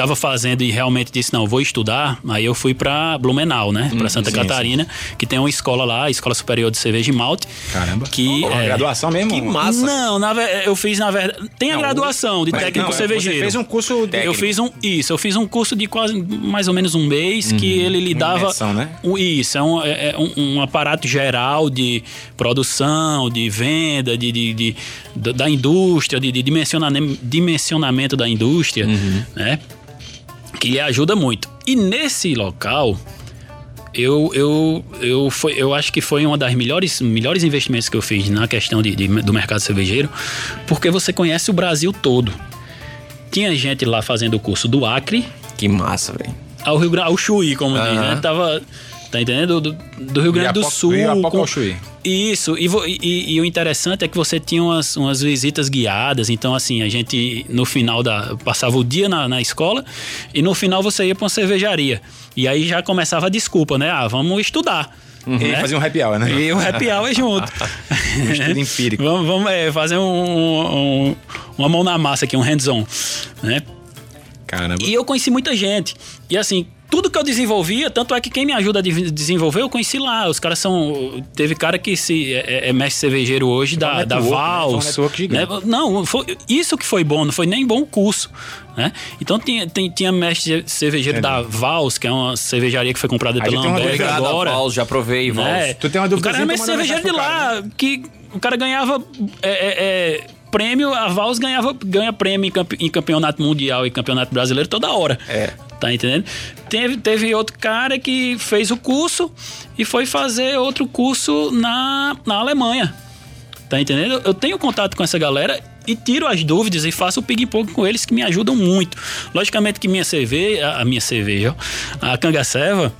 E: tava fazendo e realmente disse, não, vou estudar. Aí eu fui pra Blumenau, né? Pra Santa
C: sim,
E: Catarina, que tem uma escola lá, a Escola Superior de Cerveja e Malte.
C: Caramba.
E: Que
C: Uma
E: é,
C: graduação mesmo?
B: Que massa.
E: Não, na eu fiz, na verdade. Tem a
C: Não,
E: graduação de técnico
C: não,
E: cervejeiro.
C: Você fez um curso
E: Eu fiz um isso, eu fiz um curso de quase mais ou menos um mês que ele lhe dava
C: imersão, né?
E: um- isso é um, é- é um- um aparato geral de produção, de venda, de, de- de- da- da indústria, de, de dimensiona- dimensionamento da indústria, né? Que lhe ajuda muito. E nesse local eu, eu, eu, foi, eu acho que foi uma das melhores, melhores investimentos que eu fiz na questão de, de- do mercado cervejeiro, porque você conhece o Brasil todo. Tinha gente lá fazendo o curso do Acre
B: Que massa, velho.
E: ao Rio Grande, ao Chuí, como diz,
B: Aham.
E: né? Tava, tá entendendo? Do, do Rio Grande do Sul. Com-. Isso, e, e- e o interessante é que você tinha umas, umas visitas guiadas, então assim, a gente no final da. passava o dia na, na escola e no final você ia pra uma cervejaria. E aí já começava a desculpa, né? Ah, vamos estudar.
C: E
E: né?
C: fazer um happy hour, né?
E: E o happy hour junto.
C: estudo empírico.
E: vamos vamos é, fazer um- um- uma mão na massa aqui, um hands-on. Né?
C: Caramba.
E: E eu conheci muita gente. E assim, tudo que eu desenvolvia, tanto é que quem me ajuda a de- desenvolver, eu conheci lá. Os caras são. Teve cara que se é, é mestre cervejeiro hoje da,
C: um
E: da
C: network, né?
E: Vals. Né? Não, foi, isso que foi bom, não foi nem bom o curso. Né? Então tinha, tinha mestre cervejeiro da Vals, que é uma cervejaria que foi comprada pela
B: Obrigado,
E: agora.
B: Vals. Já provei, Vals.
E: né?
C: Tu tem uma
E: O
C: dúvida
E: cara era mestre cervejeiro de lá, que o cara ganhava é, é, é, prêmio, a Vals ganhava, ganha prêmio em, campe- em campeonato mundial e campeonato brasileiro toda hora.
B: É.
E: Tá entendendo? Teve, teve outro cara que fez o curso e foi fazer outro curso na, na Alemanha. Tá entendendo? Eu tenho contato com essa galera e tiro as dúvidas e faço o ping-pong com eles que me ajudam muito. Logicamente que minha cerveja, a minha cerveja, a Cangaceva,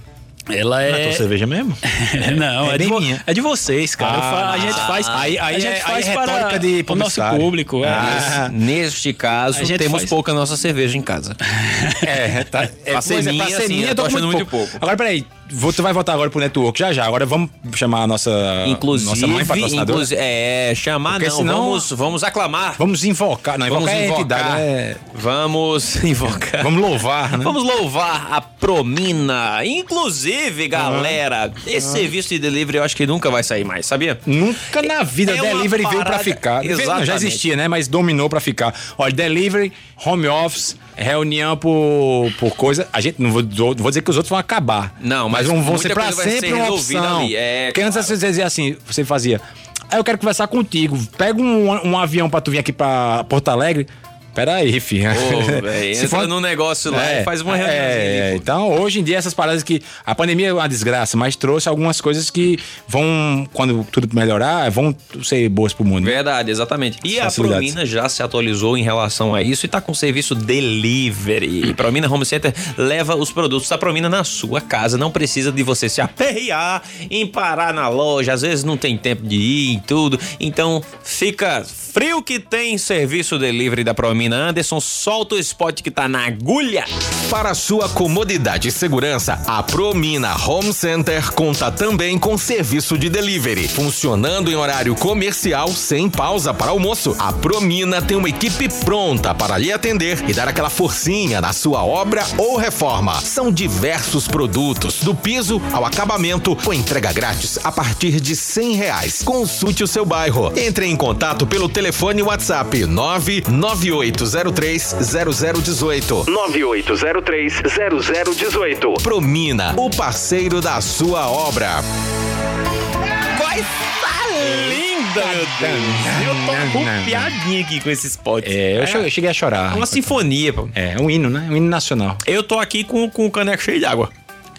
E: ela
C: Não é
E: é.
C: tua cerveja mesmo?
E: Não,
C: É
E: é, de
C: minha.
E: é de vocês, cara. Fa- a gente faz,
C: aí- aí
E: a gente
C: é- aí
E: faz
C: é
E: para
C: retórica de
E: o nosso público. É.
C: Ah.
B: Neste caso,
E: A gente
B: temos
E: faz-
B: pouca nossa cerveja em casa.
C: É, tá. É,
B: Pra ser
C: é, pra ser
B: assim, eu tô achando muito pouco.
C: Agora, peraí. Tu vai voltar agora pro network já já. Agora vamos chamar a nossa,
B: Inclusive,
C: nossa mãe patrocinadora.
B: inclusive é, chamar
C: Porque
B: não,
C: senão-
B: vamos, vamos aclamar.
C: Vamos invocar. Não,
B: Vamos
C: invocar é
B: invocar.
C: entidade. é-
B: Vamos invocar.
C: Vamos louvar, né?
B: Vamos louvar a Promina. Inclusive, galera, esse serviço de delivery eu acho que nunca vai sair mais, sabia?
C: Nunca na vida
B: É
C: delivery veio pra
B: parada-
C: ficar. Veio- não, já
B: Exatamente.
C: existia, né? Mas dominou pra ficar. Olha, delivery, home office, reunião por, por coisa. A gente não vou, vou dizer que os outros vão acabar.
B: Não, mas
C: ser pra
B: coisa vai
C: sempre uma opção.
B: ali, é,
C: Porque antes
B: claro.
C: você dizia assim, você fazia. Aí eu quero conversar contigo. Pega um, um avião pra tu vir aqui pra Porto Alegre. Pera aí, filho.
B: Pô,
C: Se
B: entra
C: for-
B: num negócio lá e faz uma reunião.
C: é, então, hoje em dia, essas paradas que. A pandemia é uma desgraça, mas trouxe algumas coisas que vão, quando tudo melhorar, vão ser boas pro mundo.
B: Verdade, exatamente. E a. Promina já se atualizou em relação a isso e tá com serviço delivery. Promina Home Center leva os produtos da Promina na sua casa. Não precisa de você se aperrear em parar na loja. Às vezes não tem tempo de ir e tudo. Então fica frio que tem serviço delivery da Promina. Anderson, solta o spot que tá na agulha.
A: Para sua comodidade e segurança, a Promina Home Center conta também com serviço de delivery, funcionando em horário comercial sem pausa para almoço. A Promina tem uma equipe pronta para lhe atender e dar aquela forcinha na sua obra ou reforma. São diversos produtos, do piso ao acabamento, com entrega grátis a partir de cem reais. Consulte o seu bairro. Entre em contato pelo telefone WhatsApp 99803 0018.
F: 9803 0018.
A: Promina, o parceiro da sua obra.
B: Linda, meu Deus. Eu tô com piadinha aqui com esse spot.
C: É, eu cheguei, eu cheguei a chorar.
B: uma sinfonia, pô.
C: É, um hino, né? Um hino nacional.
B: Eu tô aqui com, com o caneco cheio de água.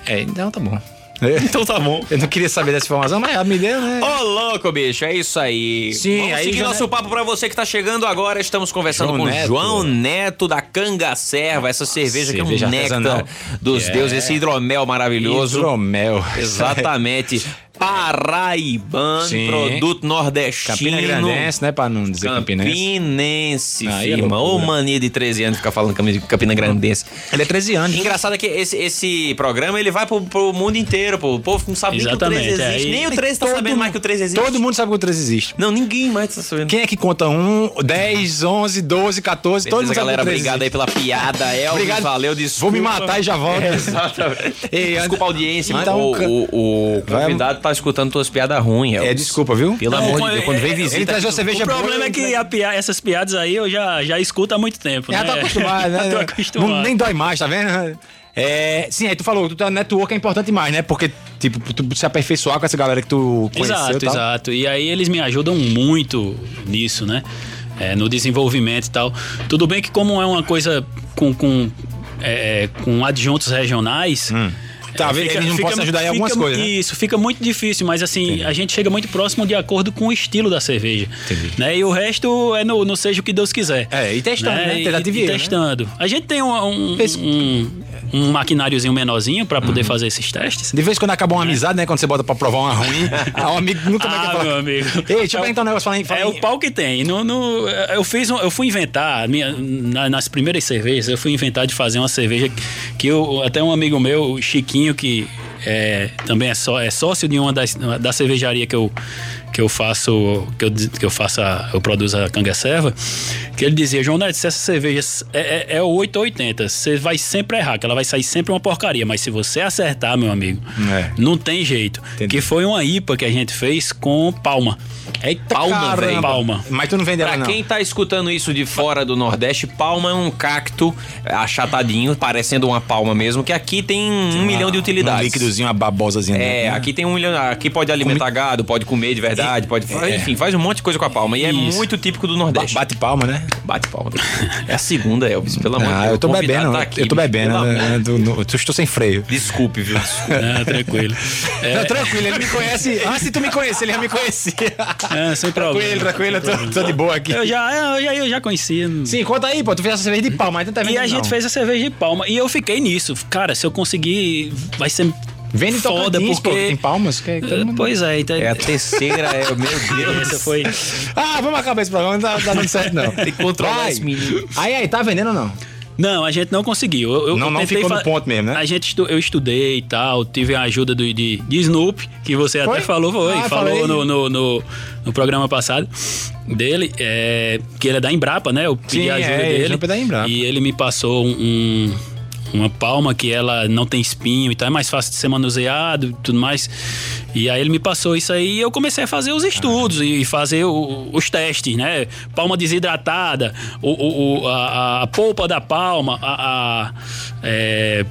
C: É, então tá bom. Então tá bom. Eu não queria saber dessa informação, mas ela me deu, né?
B: Ô, louco, bicho, é isso aí.
C: Sim,
B: Vamos
C: aí
B: seguir
C: João
B: nosso
C: Neto-
B: papo pra você que tá chegando agora. Estamos conversando
C: João
B: com
C: Neto.
B: João Neto da Canga Serva, essa cerveja,
C: Cerveja
B: que é um néctar dos
C: É.
B: deuses, esse hidromel maravilhoso.
C: Hidromel.
B: Exatamente. Paraibano,
C: Sim.
B: produto nordestino.
C: Campina Grandense, né? Pra não dizer Campinense.
B: Campinense,
C: Aí é
B: firma. Ô,
C: loucura.
B: mania de 13 anos ficar falando Campi- Campina Grandense.
C: Ele é 13 anos.
B: Engraçado é que esse, esse programa ele vai pro, pro mundo inteiro, pô. O povo não sabe nem que o 13
E: Exatamente,
B: existe.
E: aí-
B: Nem o 13 tá sabendo
C: mundo-
B: mais que o 13 existe.
C: Todo mundo sabe que o 13 existe.
B: Não, ninguém mais tá sabendo.
C: Quem é que conta? 1, 10, 11, 12, 14, todo mundo sabe
B: galera,
C: que o 13
B: obrigado aí
C: existe.
B: pela piada. Elvis,
C: Obrigado.
B: valeu,
C: Vou
B: desculpa.
C: me matar e já volto.
B: Exatamente.
C: Ei,
B: Desculpa a audiência,
C: Então,
B: o,
C: ca-
B: o, o convidado tá escutando tuas piadas ruins.
C: É, desculpa, viu?
B: Pelo
E: Não,
B: amor de
E: é-
B: Deus, quando vem
E: é-
B: visita...
C: Ele traz uma cerveja
E: O problema
C: boa,
E: é que
C: né?
E: a pia- essas piadas aí eu já, já escuto há muito tempo,
C: Já
E: né?
C: tá acostumado, né?
E: Tô acostumado.
C: Não, nem dói mais, tá vendo? É, sim, aí tu falou que tu tá network é importante mais, né? Porque, tipo, tu se aperfeiçoar com essa galera que tu conheceu
E: Exato,
C: e tal.
E: exato. E aí eles me ajudam muito nisso, né? É, no desenvolvimento e tal. Tudo bem que como é uma coisa com, com, é, com adjuntos regionais...
C: Tá,
E: é,
C: eles não podem ajudar em algumas coisas, né?
E: Isso, fica muito difícil, mas assim, a gente chega muito próximo de acordo com o estilo da cerveja.
C: Entendi.
E: Né? E o resto é no, no seja o que Deus quiser.
C: É, e testando, né?
E: E-
C: Tentativa e
E: e
C: erro, né?
E: testando. A gente tem um, um, um, um maquináriozinho menorzinho pra
C: Uhum.
E: poder fazer esses testes.
C: De vez em quando acaba uma amizade, né? Quando você bota pra provar uma ruim, aí o amigo nunca mais quer
E: Ah,
C: falar.
E: meu amigo.
C: Ei, deixa eu
E: É o-
C: perguntar um negócio. Fala fala
E: É o pau que tem. No, no- eu fiz, eu fui inventar minha- na- nas primeiras cervejas. Eu fui inventar de fazer uma cerveja que eu, até um amigo meu, o Que é, também é, só, é sócio de uma das da cervejaria que eu que eu faço que eu, que eu faço a, eu produzo a canga serva que ele dizia João Neto se essa cerveja é, é, é 8 ou 80 você vai sempre errar que ela vai sair sempre uma porcaria mas se você acertar meu amigo
C: É.
E: não tem jeito
C: Entendi.
E: que foi uma IPA que a gente fez com palma
C: Eita,
B: Palma, velho.
E: Palma.
C: Mas tu não vende ela,
B: Pra
C: não.
B: quem tá escutando isso de fora do Nordeste, palma é um cacto achatadinho, parecendo uma palma mesmo, que aqui tem um milhão de
C: Um
B: utilidades.
C: líquidozinho, uma babosazinha.
B: É,
C: né?
B: aqui tem um milhão. Aqui pode alimentar gado, pode comer de verdade, pode. Enfim, faz um monte de coisa com a palma. E é
E: Isso.
B: muito típico do
C: Ba-
B: Nordeste.
C: Bate palma, né?
B: Bate palma. É a segunda, Elvis, pelo amor de
C: Ah,
B: Deus.
C: eu tô bebendo.
B: tá aqui,
C: eu tô bebendo. né?
B: amor.
C: Do- no- Eu estou sem freio.
B: Desculpe, viu? Desculpe.
E: Ah, tranquilo. É,
C: Não, tranquilo, ele me conhece. Antes de tu me conhecer, ele já me conhecia.
E: é, sem problema.
C: Tranquilo, tranquilo, eu tô, tô de boa aqui.
E: Eu já, eu já, eu já conhecia.
C: Sim, conta aí, pô. Tu fez essa cerveja de palma, tá vendo?
E: E a gente fez a cerveja de palma. E eu fiquei nisso. Cara, se eu conseguir, vai ser
C: Vende
E: foda,
C: Tocantins, pô,
E: porque...
C: tem palmas. Que, todo
E: Eh,
C: mundo-
E: Pois é, então...
B: É a terceira, é, meu Deus.
E: Essa foi...
C: Ah, vamos acabar esse programa, não tá, tá dando certo, não.
B: Tem que controlar esse menino.
C: Aí, aí, tá vendendo ou não?
E: Não, a gente não conseguiu. Eu, eu-
C: Não-
E: eu
C: não ficou no ponto mesmo, né?
E: A gente estu- eu estudei e tal, tive a ajuda do, de, de Snoop, que você
C: Foi?
E: até falou, foi,
C: Ah,
E: falou no, no, no, no programa passado dele, é, que ele é da Embrapa, né? Eu pedi
C: Sim,
E: a ajuda
C: é,
E: dele.
C: Snoop é da Embrapa.
E: E ele me passou um- um- uma palma que ela não tem espinho, então é mais fácil de ser manuseado e tudo mais. E aí ele me passou isso aí e eu comecei a fazer os estudos e fazer o- os testes, né? Palma desidratada, o- o- a, a polpa da palma, a, a- é,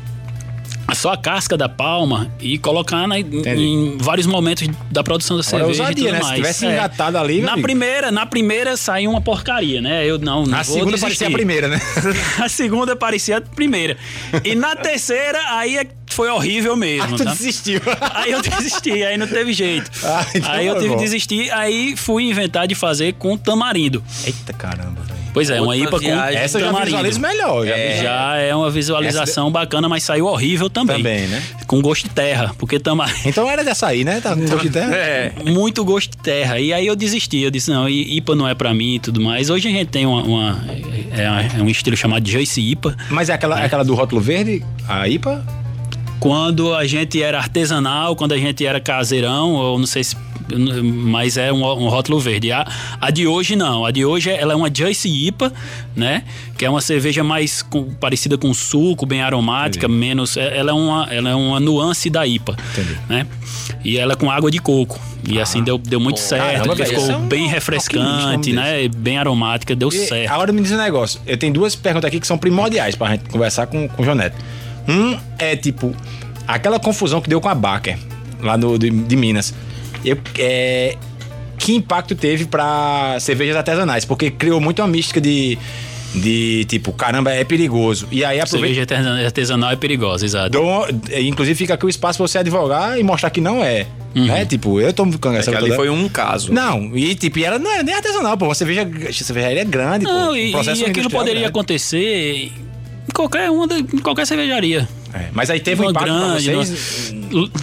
E: só a casca da palma e colocar na- em vários momentos da produção da cerveja e
C: ousadia,
E: tudo
C: né? Se
E: mais.
C: tivesse engatado ali,
E: na
C: amigo.
E: primeira, na primeira saiu uma porcaria, né? Eu não, não
C: A segunda
E: desistir.
C: parecia a primeira, né?
E: A segunda parecia a primeira. E na terceira, aí é foi horrível mesmo.
C: Aí tu
E: tá?
C: desistiu.
E: Aí eu desisti, aí não teve jeito.
C: Ah, então
E: aí eu
C: foi
E: tive que desistir, aí fui inventar de fazer com tamarindo.
C: Eita caramba, velho.
E: Pois é, uma IPA com.
C: Essa já
E: tamarindo.
C: visualizo melhor. Já
E: É, já é uma visualização bacana, mas saiu horrível também.
C: Também, né?
E: Com gosto de terra, porque tamarindo.
C: Então era dessa aí, né? Tá com gosto de terra?
B: É.
E: Muito gosto de terra. E aí eu desisti. Eu disse, não, IPA não é pra mim e tudo mais. Hoje a gente tem uma. uma- é, é um estilo chamado Joyce IPA.
C: Mas é aquela, aquela do rótulo verde, a IPA?
E: Quando a gente era artesanal, quando a gente era caseirão, ou não sei se. Mas é um, um rótulo verde. A, a de hoje não. A de hoje ela é uma Joyce IPA, né? Que é uma cerveja mais com- parecida com suco, bem aromática, menos. é- Ela é, uma, ela é uma nuance da IPA.
C: Entendi.
E: Né? E ela é com água de coco. E assim deu, deu muito certo,
C: caramba,
E: ficou
C: é um
E: bem refrescante, né? Bem aromática, deu
C: E
E: certo.
C: Agora me diz um negócio. Eu tenho duas perguntas aqui que são primordiais pra gente conversar com, com o João Neto. Um é tipo, aquela confusão que deu com a Baker, lá no, de, de Minas. Eu, é, que impacto teve pra cervejas artesanais? Porque criou muito uma mística de De tipo, caramba, é perigoso. E aí aproveita.
E: Cerveja artesan- artesanal é perigosa, exato.
C: Dou- inclusive fica aqui o espaço pra você advogar e mostrar que não é. Né? Tipo, eu tomo
B: É
C: cangaça
B: que ali foi um caso.
C: Não, e tipo, e ela não é nem artesanal, pô. Uma cerveja, cervejaria é grande,
E: Não,
C: pô.
E: e,
C: Um processo
E: e aquilo poderia
C: grande.
E: acontecer em qualquer uma, em qualquer cervejaria.
C: É, mas aí teve um
E: Uma
C: impacto
E: grande,
C: pra vocês.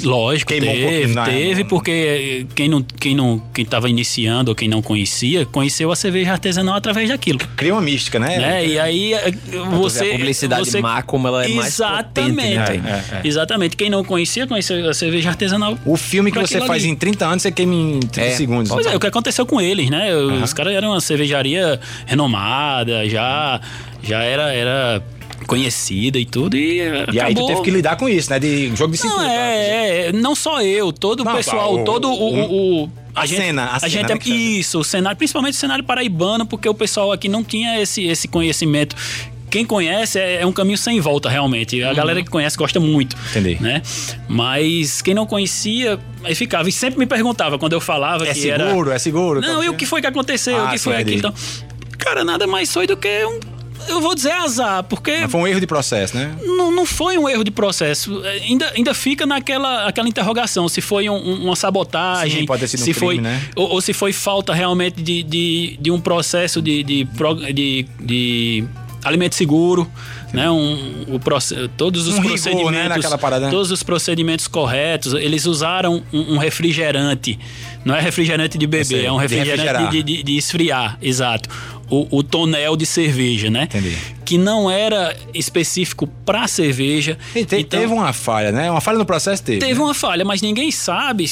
E: Lógico,
C: Queimou um
E: teve,
C: na-
E: teve,
C: no-
E: porque quem não, quem não, quem tava iniciando ou quem não conhecia, conheceu a cerveja artesanal através daquilo.
C: Cria uma mística, né?
E: Né? E aí eh, você.
B: a publicidade
E: você...
B: má, como ela é mais potente, né?
E: Exatamente.
C: É, é, é.
E: Exatamente. Quem não conhecia, conheceu a cerveja artesanal.
C: O filme que você faz
E: ali.
C: em 30 anos, você queima em 30
B: É,
C: segundos.
E: Pois é, o que aconteceu com eles, né? Os caras eram uma cervejaria renomada, já, já era, era conhecida e tudo, e,
C: E aí tu teve que lidar com isso, né? De jogo de
E: Não,
C: cintura.
E: é, é, não só eu, todo
C: Não,
E: o pessoal,
C: o-
E: todo o. o- o-
C: a cena, a cena,
E: gente
C: né,
E: é, isso, o cenário, principalmente o cenário paraibano, porque o pessoal aqui não tinha esse, esse conhecimento. Quem conhece é, é um caminho sem volta, realmente. A galera que conhece gosta muito.
C: Uhum. Entendi.
E: Né? Mas quem não conhecia, aí ficava. E sempre me perguntava quando eu falava
C: É
E: que era.
C: seguro, é seguro.
E: Não, e o que foi que aconteceu?
C: Ah,
E: o que foi aquilo? Então, cara, nada mais foi do que um. Eu vou dizer azar, porque
C: Mas Foi um erro de processo, né?
E: não, não foi um erro de processo. É, Ainda, ainda fica naquela aquela interrogação se foi um- um- uma sabotagem,
C: Sim, pode ter sido um
E: se
C: crime,
E: foi,
C: né?
E: ou, ou se foi falta realmente de, de, de um processo de, de, de, de alimento seguro, né? Um, o todos os
C: Um rigor,
E: procedimentos,
C: né, naquela parada.
E: todos os procedimentos corretos. Eles usaram um, um refrigerante, não é refrigerante de beber, é um
C: de
E: refrigerante
C: refrigerar.
E: de, de- de esfriar, exato. O, o tonel de cerveja, né?
C: Entendi.
E: Que não era específico para cerveja.
C: E te-
E: Então,
C: teve uma falha, né? Uma falha no processo teve.
E: teve
C: né?
E: uma falha, mas ninguém sabe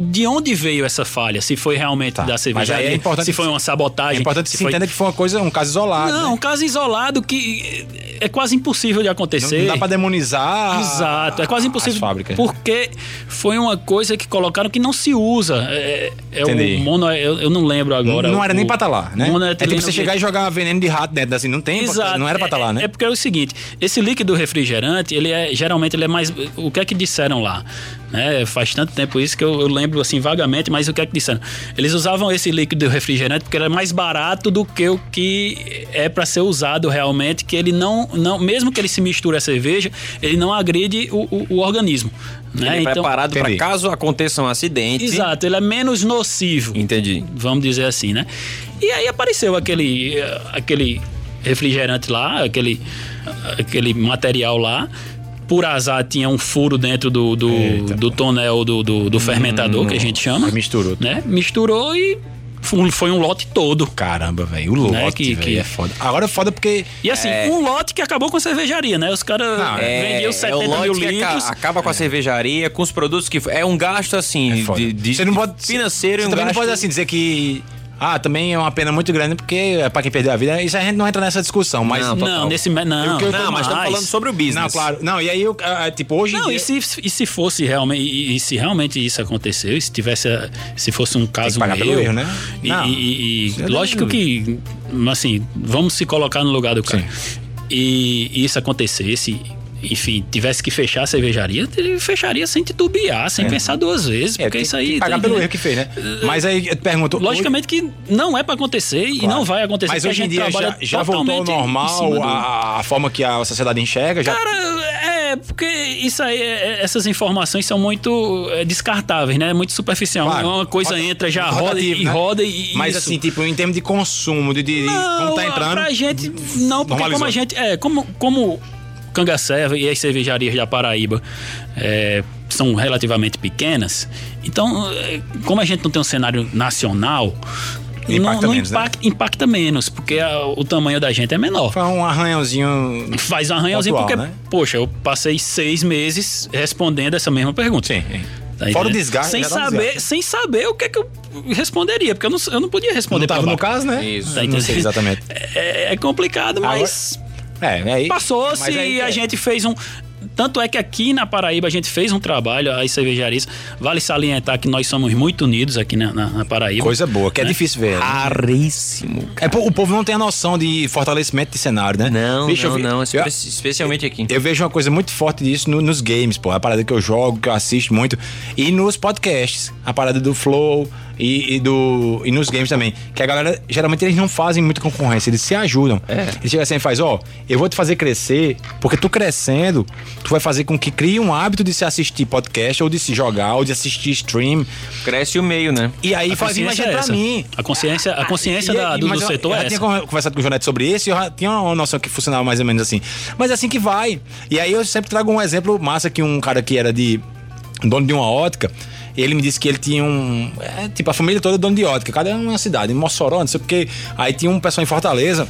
E: de onde veio essa falha. Se foi realmente
C: Tá,
E: da cervejaria,
C: é
E: se foi
C: que-
E: uma sabotagem.
C: É importante que
E: se
C: se
E: foi...
C: entenda que foi uma coisa, um caso isolado.
E: Não,
C: né?
E: um caso isolado que é quase impossível de
C: Não,
E: acontecer.
C: não dá pra demonizar.
E: Exato, é quase impossível.
C: As fábricas.
E: Porque foi uma coisa que colocaram que não se usa. É, é
C: Entendi.
E: o mono, eu, eu não lembro agora.
C: não era
E: o-
C: nem pra estar lá, né? É tipo você chegar e jogar veneno de rato dentro, assim, não tem,
E: Exato.
C: não era pra estar lá,
E: É-
C: né?
E: É porque é o seguinte, esse líquido refrigerante, ele é geralmente ele é mais o que é que disseram lá, né? Faz tanto tempo isso que eu, eu lembro assim vagamente, mas o que é que disseram? Eles usavam esse líquido refrigerante porque é mais barato do que o que é para ser usado realmente, que ele não não mesmo que ele se misture a cerveja, ele não agride o, o- o organismo, né?
B: Ele é preparado para caso aconteça um acidente.
E: Exato, ele é menos nocivo
B: Entendi.
E: vamos dizer assim, né? E aí apareceu aquele, eh, aquele refrigerante lá, aquele, aquele material lá. Por azar tinha um furo dentro do, do,
C: Eita,
E: do tonel do, do, do fermentador, que a gente chama.
C: Misturou.
E: Né? Misturou e foi- um lote todo.
C: Caramba, velho. O lote,
E: Né, que-
C: velho,
E: que-
C: é foda. Agora é foda porque...
E: E assim, um lote que acabou com a cervejaria, né? Os caras
C: Não,
B: É,
E: vendiam
B: é
E: 70
B: o
E: mil litros.
B: acaba com a cervejaria, com os produtos que. É um gasto assim.
C: É
B: de, de-
C: você não pode,
B: financeiro e
C: Você
B: um
C: também não
B: gasto-
C: pode assim dizer que. Ah, também é uma pena muito grande porque é pra quem perdeu a vida. Isso a gente não entra nessa discussão, mas.
B: Não.
E: Não, nesse. Não,
C: eu-
B: Não, mas estamos falando sobre o business.
C: Não, claro. Não, e aí, eu, ah, tipo, hoje. em
E: Não,
C: dia-
E: e se, e se fosse realmente, e, e se realmente isso aconteceu, e se tivesse, se fosse um caso
C: pagar
E: meu,
C: pelo erro, né?
E: E,
C: Não.
E: e- e-
C: é
E: lógico que, assim, vamos se colocar no lugar do cara. E, e isso acontecesse, enfim, tivesse que fechar a cervejaria, ele fecharia sem titubear, sem pensar duas vezes,
C: É,
E: porque
C: tem
E: isso aí
C: pagar pelo erro que fez, né? Mas aí eu te pergunto.
E: Logicamente que não é pra acontecer e
C: Claro.
E: não vai acontecer.
C: Mas hoje em dia já, já voltou ao normal a, forma que a sociedade enxerga? Já...
E: Cara, é, porque isso aí, é- essas informações são muito é, descartáveis, né? Muito superficial.
C: Claro.
E: Uma coisa entra, já roda e
C: né?
E: roda e.
C: Mas
E: isso.
C: assim, tipo, em termos de consumo, de, de
E: não,
C: como tá entrando.
E: Pra gente, não, porque
C: normalizou.
E: como a gente. É, como. como Cangaceira e as cervejarias da Paraíba é, são relativamente pequenas, então, é, como a gente não tem um cenário nacional, não,
C: Impacta
E: não
C: menos, né?
E: impacta, impacta menos, porque a- o tamanho da gente é menor.
C: Foi um arranhãozinho.
E: Faz um arranhãozinho porque,
C: né?
E: poxa, eu passei seis meses respondendo essa mesma pergunta.
C: Sim.
E: Tá
C: Fora o desgaste,
E: Sem saber,
C: desgaste.
E: sem saber o que é que eu responderia, porque eu não, eu não podia responder
C: Não tava no caso, né?
B: Isso.
E: Tá
C: não sei
E: entendendo?
C: exatamente.
E: É, é complicado, mas
C: É, aí.
E: passou-se e a gente fez um. Tanto é que aqui na Paraíba a gente fez um trabalho, as cervejarias. Vale salientar que nós somos muito unidos aqui na, na- na Paraíba.
C: Coisa boa, que é
E: né?
C: difícil ver. né?
B: Raríssimo.
C: É, o povo não tem a noção de fortalecimento de cenário, né?
B: Não,
C: Bicho,
B: não,
C: vi-
B: não.
C: eu-
B: espe- especialmente aqui.
C: Eu vejo uma coisa muito forte disso no- nos games, pô. A parada que eu jogo, que eu assisto muito. E nos podcasts. A parada do Flow. E, e do, e nos games também. Que a galera, geralmente, eles não fazem muita concorrência, eles se ajudam. Eles chegam assim e faz, ó, eu vou te fazer crescer, porque tu crescendo, tu vai fazer com que crie um hábito de se assistir podcast, ou de se jogar, ou de assistir stream.
B: Cresce o meio, né?
C: E aí
E: A
C: faz imagem
E: é
C: pra mim.
E: A consciência, a consciência
C: E-
E: da-
C: e-
E: do, do
C: eu-
E: setor
C: eu
E: é
C: já
E: essa.
C: tinha con- conversado com o Jonete sobre isso e eu já tinha uma noção que funcionava mais ou menos assim. Mas é assim que vai. E aí eu sempre trago um exemplo massa que um cara que era de dono de uma ótica, ele me disse que ele tinha um. é, tipo, a família toda é dono de ótica, cada um numa cidade, em Mossoró, não sei porque. Aí tinha um pessoal em Fortaleza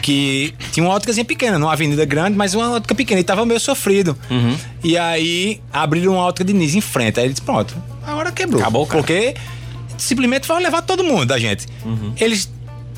C: que tinha uma óticazinha pequena, numa avenida grande, mas uma ótica pequena. E tava meio sofrido.
B: Uhum.
C: E aí abriram uma ótica de Nis em frente. Aí ele disse: pronto, agora quebrou.
B: Acabou, cara.
C: Porque simplesmente vai levar todo mundo da gente.
B: Uhum.
C: Eles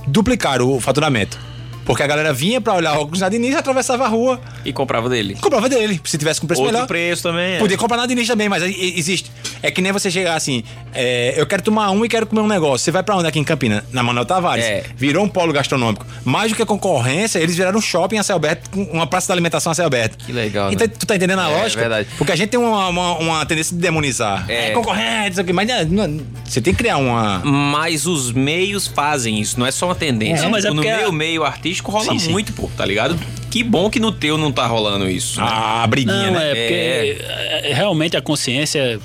C: duplicaram o faturamento. Porque a galera vinha pra olhar óculos na Diniz, atravessava a rua
B: E comprava dele.
C: comprava dele. Se tivesse com preço
B: Outro
C: melhor.
B: preço também. é.
C: Podia comprar na Diniz também, mas existe. É que nem você chegar assim, é, eu quero tomar um e quero comer um negócio. Você vai pra onde aqui em Campina? Na Manuel Tavares.
B: É.
C: Virou um polo gastronômico. Mais do que a concorrência, eles viraram um shopping a céu aberto, uma praça de alimentação a céu aberto.
B: Que legal, né?
C: Então, tu tá entendendo a
B: É,
C: lógica?
B: verdade.
C: Porque a gente tem uma, uma, uma tendência de demonizar.
B: É.
C: É, concorrente, isso aqui, mas né, não- você tem que criar uma...
B: Mas os meios fazem isso, não é só uma tendência.
E: Não, mas é
B: no meu meio artístico rola
E: Sim, sim.
B: muito, pô, tá ligado? Que bom que no teu não tá rolando isso. né?
C: A briguinha,
E: Não,
C: né?
E: é porque é, realmente a consciência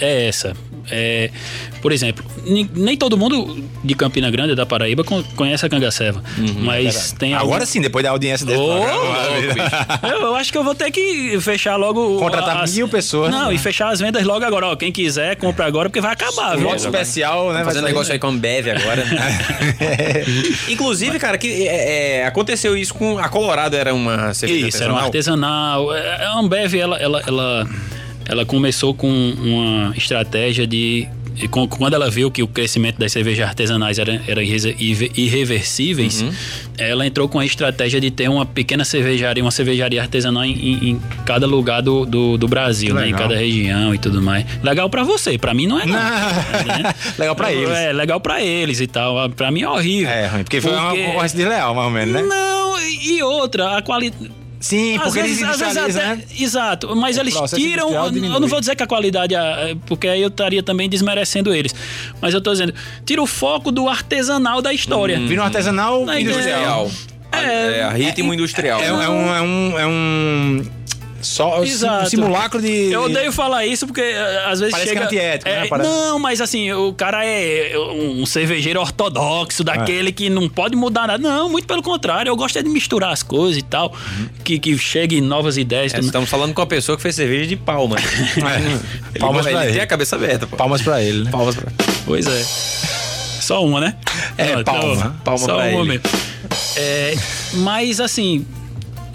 E: é essa. É, por exemplo, nem, todo mundo de Campina Grande, da Paraíba, con- conhece a Cangaceva. mas tem
C: Agora
E: algum-
C: sim, depois da audiência desse
B: bicho.
E: eu, eu acho que eu vou ter que fechar logo.
C: Contratar mil pessoas,
E: Não,
C: né?
E: e fechar as vendas logo agora. Ó, quem quiser, compra agora, porque vai acabar, viu?
C: Especial, né?
B: Fazendo negócio aí com a Ambev agora. Inclusive, cara, que é, é, aconteceu isso com. A Colorado era uma cerveja
E: Isso, era um
B: artesanal.
E: artesanal. É, A Ambev, ela, ela, ela, ela começou com uma estratégia de. Quando ela viu que o crescimento das cervejas artesanais era, era irre- irre- irreversíveis, ela entrou com a estratégia de ter uma pequena cervejaria, uma cervejaria artesanal em, em- cada lugar do, do, do Brasil, né? Em cada região e tudo mais. Legal pra você, pra mim não é não. né?
C: Legal pra eles.
E: É, legal pra eles e tal. Pra mim é horrível.
C: É, ruim, porque foi uma concorrência desleal, mais ou menos, né?
E: Não, e outra, a qualidade.
C: Sim,
E: Às
C: porque
E: vezes,
C: eles
E: às vezes até,
C: né?
E: Exato, mas eles
C: processo
E: tiram. Eu não vou dizer que a qualidade, é- porque aí eu estaria também desmerecendo eles. Mas eu tô dizendo, tira o foco do artesanal da história.
C: Vira um artesanal
E: Na
C: industrial.
B: É, é, ritmo industrial.
C: É, um- é um, é um. É um. Só
E: Exato.
C: simulacro de.
E: Eu odeio falar isso porque eh, às vezes
C: Parece que
E: chega...
C: é antiético, né? Parece-
E: Não, mas assim, o cara é um cervejeiro ortodoxo, daquele que não pode mudar nada. Não, muito pelo contrário. Eu gosto é de misturar as coisas e tal, que, que chegue novas ideias.
B: É,
E: tudo.
B: estamos falando com a pessoa que fez cerveja de palma.
C: É. Palmas
B: ele,
C: pra
B: ele tem a cabeça aberta, pô.
C: Palmas pra ele, né?
B: Palmas pra
E: Pois é. Só uma, né?
C: É,
E: Não,
C: palma.
E: então,
B: Palma
E: Só
B: pra
E: uma
B: ele.
E: mesmo. É, mas assim, é,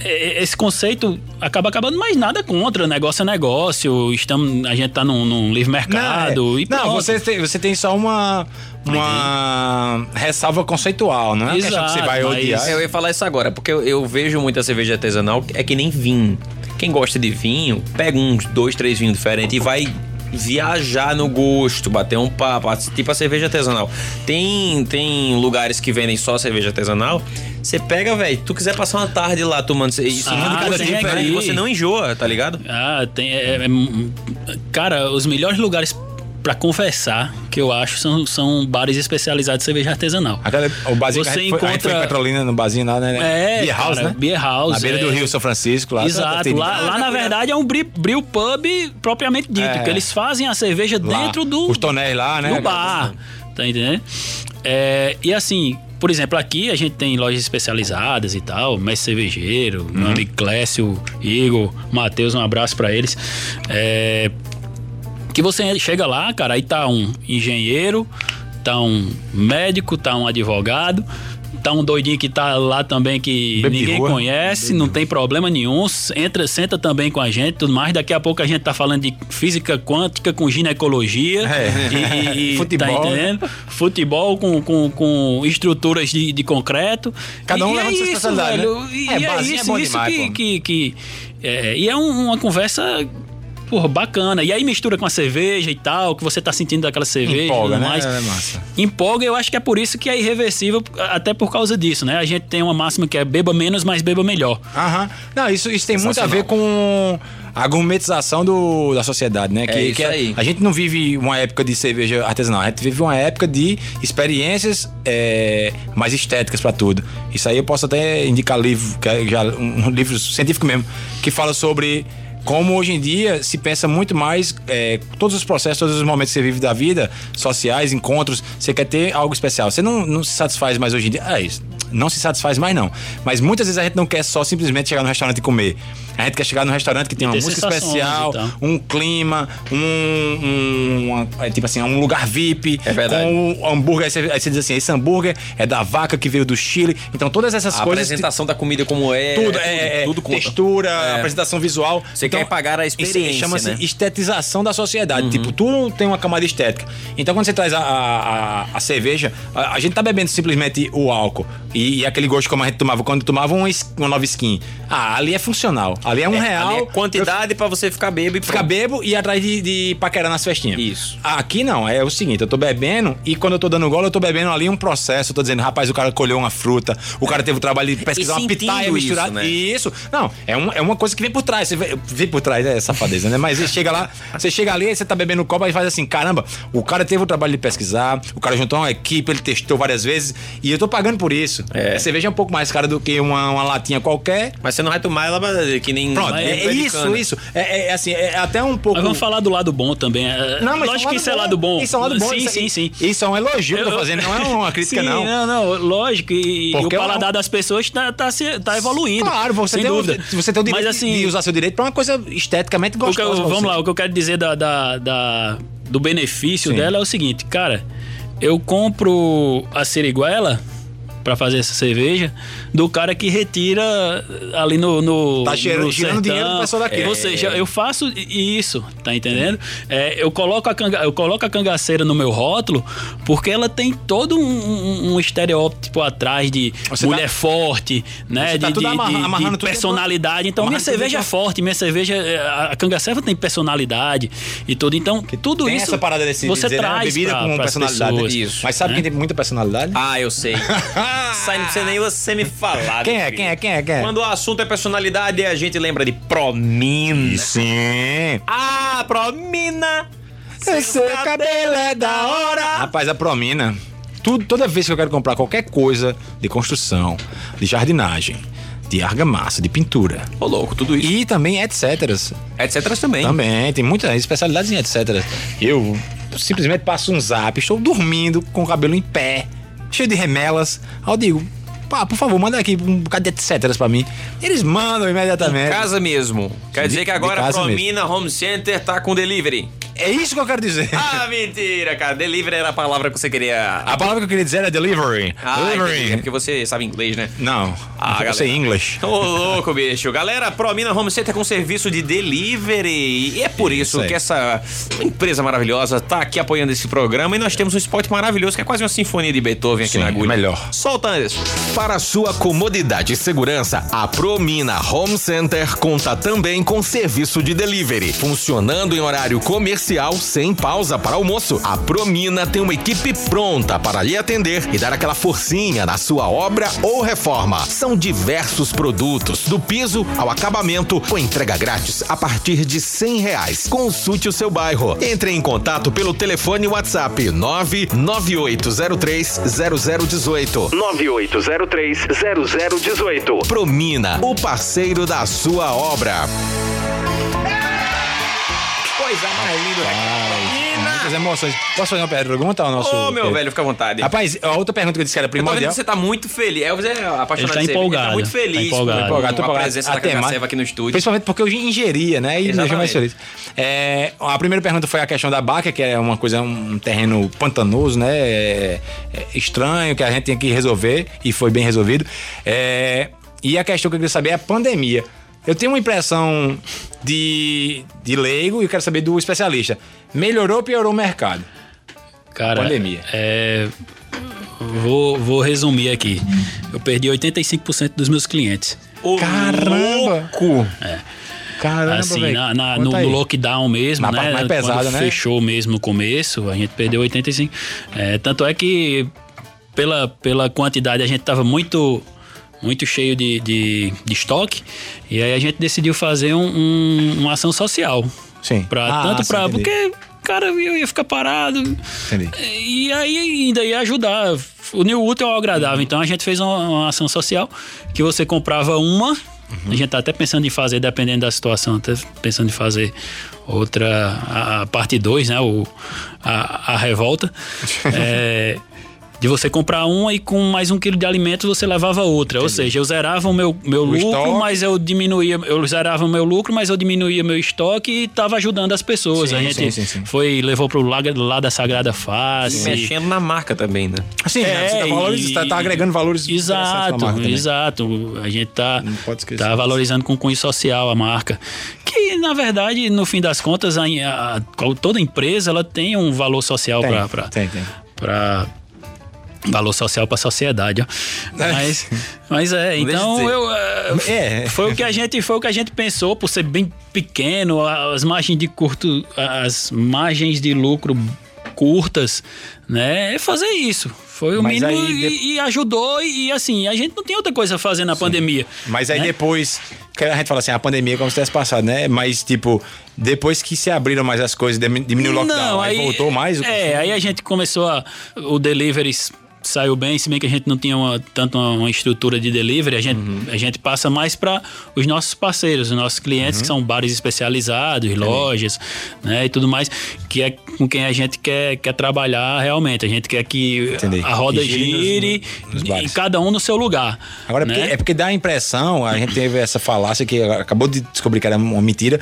E: esse conceito acaba acabando, mas nada contra. Negócio é negócio. Estamos, a gente tá num, num livre mercado.
C: é.
E: e
C: Não, você tem, você tem só uma. Uma ressalva conceitual, não é uma questão que você
E: Exato,
C: vai
E: mas-
C: odiar.
B: Eu ia falar isso agora, porque eu, eu vejo muita cerveja artesanal, é que nem vinho. Quem gosta de vinho, pega uns dois, três vinhos diferentes e vai viajar no gosto, bater um papo, tipo a cerveja artesanal. Tem, tem lugares que vendem só cerveja artesanal. Você pega, velho, tu quiser passar uma tarde lá tomando isso,
E: Ah, aqui.
B: você não enjoa, tá ligado?
E: Ah, tem. é- é- cara, os melhores lugares pra conversar que eu acho são, são bares especializados em cerveja artesanal.
C: Aquela, o barzinho que
E: Você
C: a gente, foi, a gente foi em
E: encontra-
C: Petrolina, no barzinho lá, né?
E: É,
C: Beer House,
E: cara,
C: né?
E: Beer House.
C: Na beira
E: é.
C: do Rio São Francisco, lá.
E: Exato, lá, lá na verdade é um brew, brew pub propriamente dito,
C: É.
E: porque eles fazem a cerveja
C: Lá,
E: dentro do,
C: Os tonéis lá, né?
E: do bar, tá entendendo? É, e assim, por exemplo, aqui a gente tem lojas especializadas e tal, Mestre Cervejeiro, meu amigo Clécio, Igor, Matheus, um abraço pra eles. É, que você chega lá, cara, aí tá um engenheiro, tá um médico, tá um advogado, tá um doidinho que tá lá também que ninguém
C: rua.
E: conhece, não tem problema nenhum, entra, senta também com a gente, tudo mais. Daqui a pouco a gente tá falando de física quântica com ginecologia
C: É.
E: e, e- e-
C: Futebol,
E: tá entendendo? Futebol com, com, com estruturas de, de concreto.
C: Cada um
E: E
C: leva
E: é
C: sua especialidade,
E: velho.
C: né?
E: E
C: É,
E: é,
C: barzinho é
E: isso,
C: bom
E: isso
C: demais,
E: que, que, que- é, e é um- uma conversa porra, bacana. E aí mistura com a cerveja e tal, que você tá sentindo daquela cerveja
C: Empolga,
E: e tudo
C: né?
E: mais.
C: É massa.
E: Empolga, eu acho que é por isso que é irreversível, até por causa disso, né? A gente tem uma máxima que é beba menos, mas beba melhor.
C: Aham. Não, isso, isso tem muito a ver com a gourmetização do, da sociedade, né? Que,
B: isso
C: que
B: aí.
C: A gente não vive uma época de cerveja artesanal, a gente vive uma época de experiências é, mais estéticas pra tudo. Isso aí eu posso até indicar livro, que é já um livro científico mesmo, que fala sobre como hoje em dia se pensa muito mais é, todos os processos, todos os momentos que você vive da vida, sociais, encontros, você quer ter algo especial. Você não, não se satisfaz mais hoje em dia. É isso. Não se satisfaz mais, não. Mas muitas vezes a gente não quer só simplesmente chegar no restaurante e comer. A gente quer chegar no restaurante que tem uma música especial,
E: e tal.
C: um clima, um, um- uma- é, tipo assim, um lugar VIP.
B: É verdade.
C: Com um hambúrguer. Aí você, aí você diz assim: esse hambúrguer é da vaca que veio do Chile. Então todas essas
B: A
C: coisas.
B: apresentação da comida como é.
C: Tudo, é, é,
B: tudo conta.
C: textura,
B: É.
C: apresentação visual.
B: Você quer pagar a
C: isso
B: experiência,
C: Chama-se
B: né?
C: estetização da sociedade. Tipo, tudo tem uma camada estética. Então, quando você traz a, a, a- a cerveja, a, a gente tá bebendo simplesmente o álcool. E, e aquele gosto como a gente tomava quando tomava um, uma nova skin. Ah, ali é funcional. Ali é um
B: É,
C: real.
B: ali é quantidade pra você ficar bebo e
C: Ficar bebo e ir atrás de, de paquerar nas festinhas.
B: Isso.
C: Aqui não, é o seguinte, eu tô bebendo e quando eu tô dando gole, eu tô bebendo ali um processo. Eu tô dizendo, rapaz, o cara colheu uma fruta, o cara teve o trabalho de pesquisar uma pitaia
B: isso,
C: misturada.
B: né?
C: Isso. Não, é, um, é uma coisa que vem por trás. Você vê, vem por trás, é safadeza, né? Mas você chega lá, você chega ali, você tá bebendo copo e faz assim, caramba, o cara teve o trabalho de pesquisar, o cara juntou uma equipe, ele testou várias vezes e eu tô pagando por isso.
B: É.
C: A cerveja é um pouco mais cara do que uma, uma latinha qualquer.
B: Mas você não vai tomar ela que nem.
C: Pronto, é,
B: de
C: isso, isso. É, é, assim, é até um pouco.
E: Mas vamos falar do lado bom também. É,
C: Não, mas
E: Lógico que isso é lado bom.
C: Isso é um lado bom.
E: Sim,
C: isso,
E: sim, sim.
C: Isso é um elogio que eu tô fazendo, não é uma crítica,
E: Sim,
C: não.
E: Não, não, lógico. E, e o
C: é
E: paladar
C: um-
E: das pessoas tá, tá, se- tá evoluindo.
C: Claro, você
E: sem
C: tem,
E: dúvida.
C: O, você tem o direito
E: Mas, assim,
C: de usar seu direito pra uma coisa esteticamente
E: eu-
C: gostosa. pra
E: vamos
C: você.
E: lá, o que eu quero dizer da, da- da- do benefício
C: Sim.
E: dela é o seguinte, cara, eu compro a seriguela pra fazer essa cerveja do cara que retira ali no, no
C: Tá cheirando-
E: no
C: girando dinheiro pro pessoal daqui.
E: Ou seja, eu faço isso, tá entendendo? É, eu coloco a canga, eu coloco a cangaceira no meu rótulo porque ela tem todo um, um- um estereótipo atrás de
C: Você
E: mulher
C: tá-
E: forte, né?
C: Você tá
E: de,
C: tudo
E: de-
C: amarra-
E: de- de
C: amarrando tudo
E: personalidade. Então minha
C: tudo
E: cerveja é forte, minha cerveja, é, a cangaceira tem personalidade e tudo. Então tudo
C: Tem
E: isso
C: essa parada desse
E: você
C: dizer, né,
E: traz
C: bebida
E: pra,
C: com personalidade.
E: pessoas,
B: Isso.
C: Mas sabe
E: né?
C: quem tem muita personalidade?
B: Ah, eu sei. Sai, não precisa nem você me falar.
C: Quem é? Quem é? Quem é? Quem é?
B: Quando o assunto é personalidade, a gente lembra de Promina.
C: Sim.
B: Ah, Promina!
C: Seu cabelo é da hora. Rapaz, a Promina. Tudo, toda vez que eu quero comprar qualquer coisa de construção, de jardinagem, de argamassa, de pintura.
B: Ô, louco, tudo isso.
C: E também etc.
B: Etc. também.
C: Também, tem muitas especialidades em etc. Eu simplesmente passo um zap, estou dormindo com o cabelo em pé, cheio de remelas. Aí eu digo, pá, por favor, manda aqui um bocado de etc pra mim. Eles mandam imediatamente.
B: Casa mesmo. Quer
C: De-
B: dizer que agora a Promina Home Center tá com delivery.
C: É isso que eu quero dizer.
B: Ah, mentira, cara. Delivery era a palavra que você queria.
C: A palavra que eu queria dizer era delivery.
B: Ah, entendi. É
C: delivery.
B: porque você sabe inglês, né?
C: Não,
B: Ah,
C: eu sei. English.
B: Ô, louco, bicho. Galera, Promina Home Center com serviço de delivery. E é por isso,
C: Isso
B: que essa empresa maravilhosa tá aqui apoiando esse programa. E nós temos um spot maravilhoso, que é quase uma sinfonia de Beethoven aqui
C: Sim,
B: na agulha.
C: melhor.
B: Solta, Anderson.
A: Para sua comodidade e segurança, a Promina Home Center conta também com serviço de delivery, funcionando em horário comercial sem pausa para almoço. A Promina tem uma equipe pronta para lhe atender e dar aquela forcinha na sua obra ou reforma. São diversos produtos, do piso ao acabamento, com entrega grátis a partir de cem reais. Consulte o seu bairro. Entre em contato pelo telefone WhatsApp 99803 0018.
F: 9803-0018.
A: Promina, o parceiro da sua obra.
B: Coisa mais linda.
C: Muitas emoções. Posso fazer uma pergunta ao nosso.
B: Ô, meu
C: querido?
B: velho, fica à vontade.
C: Rapaz, a outra pergunta que eu disse que era
B: Eu tô vendo
C: primordial.
B: que você tá muito feliz. Elvis é apaixonado
E: Ele tá
B: de cerveja,
E: empolgado,
B: Tá muito
E: tá
B: feliz
E: empolgado.
B: com,
C: empolgado,
B: com a
C: empolgado.
B: presença da
C: Até mais.
B: Cacaceva aqui no estúdio.
C: Principalmente porque eu ingeria, né? E me deixa mais feliz. É, a primeira pergunta foi a questão da Baca, que é uma coisa, um terreno pantanoso, né? É, é estranho, que a gente tem que resolver, e foi bem resolvido. É, e a questão que eu queria saber é a pandemia. Eu tenho uma impressão de, de leigo e eu quero saber do especialista. Melhorou ou piorou o mercado?
E: Cara,
C: Pandemia.
E: É, vou, vou resumir aqui. Eu perdi 85% dos meus clientes.
B: Ô,
C: Caramba!
B: louco!
C: Caramba,
E: assim, na, na- no, no lockdown mesmo,
C: Na
E: né?
C: mais pesada,
E: Quando
C: né?
E: Fechou mesmo no começo, a gente perdeu 85. É, tanto é que pela, pela quantidade a gente tava muito muito cheio de, de, de estoque. E aí a gente decidiu fazer um- um- uma ação social.
C: Sim.
E: Pra,
C: Ah,
E: tanto
C: entendi.
E: Porque, cara, eu ia ficar parado.
C: Entendi.
E: E aí ainda ia ajudar. O New útil ao agradável. Então a gente fez uma, uma ação social que você comprava uma.
C: Uhum.
E: A gente tá até pensando em fazer, dependendo da situação, até pensando em fazer outra, a, a parte 2, né? O, a, a revolta. É, de você comprar uma e com mais um quilo de alimentos você levava outra. Ou seja, eu zerava o meu, meu lucro,
C: estoque.
E: mas eu diminuía, eu zerava o meu lucro, mas eu diminuía meu estoque e tava ajudando as pessoas.
C: Sim,
E: a gente
C: sim, sim, sim.
E: foi, levou pro lado, lado da Sagrada
B: E
E: Face.
B: mexendo na marca também, né?
C: Assim, né? você tá,
E: É,
C: valoriz-
E: e-
C: tá- tá agregando valores
E: Exato, exato. A gente tá, tá valorizando com cunho social a marca. Que, na verdade, no fim das contas, a, a- toda empresa ela tem um valor social
C: Tem,
E: para valor social para a sociedade, ó. Mas, mas é, então eu é,
C: É.
E: foi o que a gente foi o que a gente pensou por ser bem pequeno, as margens de curto, as margens de lucro curtas, né? É fazer isso. Foi o
C: Mas
E: mínimo
C: aí
E: e,
C: de-
E: e ajudou e, assim, a gente não tem outra coisa a fazer na pandemia.
C: Mas aí
E: né?
C: depois, que a gente fala assim, a pandemia é como se tivesse passado, né? Mas, tipo, depois que se abriram mais as coisas, dimi- diminuiu o lockdown, aí, voltou mais
E: É, aí a gente começou a. O delivery saiu bem, se bem que a gente não tinha uma, tanto uma, uma estrutura de delivery, a gente,
C: Uhum.
E: a gente passa mais para os nossos parceiros, os nossos clientes,
C: Uhum.
E: que são bares especializados, lojas, né, e tudo mais, que é com quem a gente quer, quer trabalhar realmente. A gente quer que
C: Entendi.
E: a roda
C: Que gire
E: e cada um no seu lugar.
C: Agora, é
E: né?
C: porque, é porque dá a impressão, a gente teve essa falácia que acabou de descobrir que era uma mentira,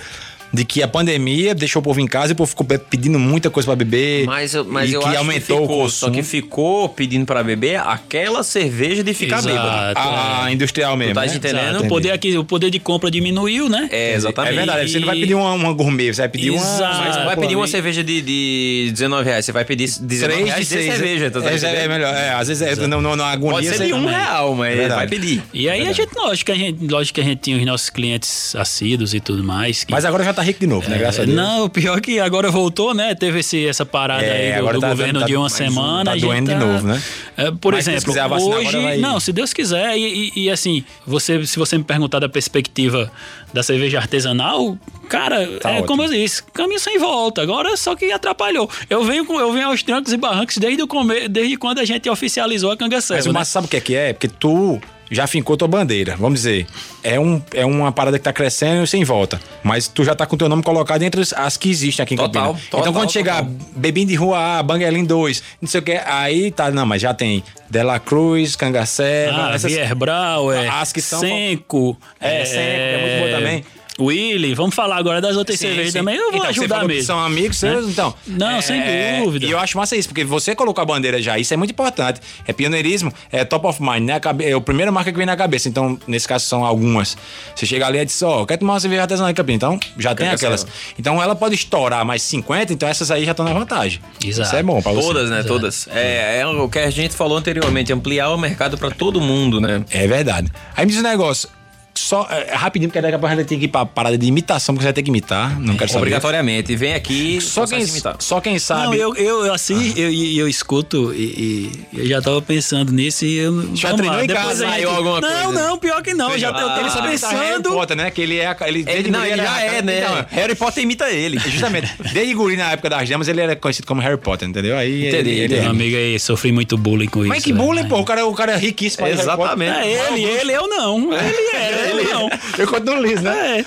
C: de que a pandemia deixou o povo em casa e o povo ficou pe- pedindo muita coisa pra beber.
B: Mas, eu- mas
C: e
B: eu
C: que
B: acho
C: aumentou
B: que ficou,
C: o consumo.
B: só que ficou pedindo pra beber aquela cerveja de ficar
E: Exato,
B: bêbado.
C: a, a industrial mesmo.
B: tá
C: né?
B: entendendo?
E: O, poder aqui, o poder de compra diminuiu, né?
B: É, exatamente.
C: É verdade, você não vai pedir uma, uma gourmet, você vai pedir uma.
E: Exato.
B: Mas não vai pedir uma cerveja de, de 19 reais, você vai pedir 19
C: Três
B: reais
C: de
B: de
C: seis.
B: cerveja. Tá
C: é, é,
B: entendendo?
C: melhor. É, às vezes é, não, não, não, agonia.
B: Pode ser de um real, mas
C: Verdade.
B: vai pedir.
E: E aí a gente, lógico que a gente, lógico que a gente tinha os nossos clientes assíduos e tudo mais. que-
C: Mas agora já tá rico de novo, né? Graças a Deus.
E: Não, o pior é que agora voltou, né? Teve esse, essa parada
C: É,
E: aí do, do
C: tá
E: governo
C: tá-
E: de uma
C: um,
E: semana.
C: tá doendo de novo, né?
E: É, por
C: Mas se
E: exemplo,
C: vacinar
E: hoje.
C: vai-
E: Não, se Deus quiser. E, e- e, assim, você, se você me perguntar da perspectiva da cerveja artesanal, cara,
C: Tá
E: é
C: ótimo.
E: como eu disse, caminho sem volta. Agora só que atrapalhou. Eu venho, com- eu venho aos trancos e barrancos desde, o come, desde quando a gente oficializou a
C: Mas
E: cangaceira.
C: o
E: Né?
C: massa sabe o que é que é? Porque tu já fincou tua bandeira, vamos dizer. É, um, é uma parada que tá crescendo sem volta. Mas tu já tá com teu nome colocado entre as, que existem aqui em
B: Total,
C: Campinas.
B: total,
C: então quando chegar
B: total.
C: Bebinho de Rua A, Banguelim 2, não sei o que, aí tá, não, mas já tem Dela Cruz, Cangacé,
E: Ah,
C: essas...
E: Vierbrau, é.
C: As que são-
E: Senco.
C: É, Senco, é muito boa também.
E: Willy, vamos falar agora das outras
C: Sim,
E: cervejas
C: sim.
E: também. Eu vou
C: Então, você
E: ajudar
C: que
E: mesmo.
C: São amigos seus, então.
E: Não, sem dúvida.
C: E eu acho massa isso, porque você colocou a bandeira já, isso é muito importante. É pioneirismo, é top of mind, né? É a primeira marca que vem na cabeça. Então, nesse caso, são algumas. Você chega ali e diz, ó, quer tomar uma cerveja artesanal em Campinas? Então, já tem aquelas. Então, ela pode estourar mais 50, então essas aí já estão na vantagem.
E: Exato.
C: Isso é bom pra você.
B: Todas, né? Todas. É, é o que a gente falou anteriormente, ampliar o mercado pra todo mundo, né?
C: É verdade. Aí me diz um negócio. Só é, rapidinho, porque daqui a pouco a gente tem que ir pra parada de imitação, porque você vai ter que imitar. Não quero saber.
B: Obrigatoriamente. Vem aqui
C: Só quem, só quem sabe.
E: Não, eu, eu assim, eu, e eu escuto e, e eu já tava pensando nisso e eu
C: Já treinou
E: lá,
C: em
E: depois
C: casa,
B: saiu
E: gente-
B: alguma
E: Não,
B: coisa?
E: não, pior que não. Eu já tô,
B: Ah,
E: eu
C: ele
E: tava
C: sabe imitar Harry
E: pensando.
C: Potter, né? Que ele é. Ele,
B: Ele, não, ele já é, né?
C: Então,
B: Harry Potter imita ele.
C: Justamente. Desde guri na época das damas, ele era conhecido como Harry Potter, entendeu? Aí
B: Entendi,
C: ele, ele
E: Meu
C: é.
E: amigo aí, sofri muito bullying com isso.
C: Mas que bullying, pô. O cara, o cara é riquíssimo.
B: Exatamente.
E: É ele, ele, eu não. Ele era, ele não.
C: Eu continuo liso, né?
E: É.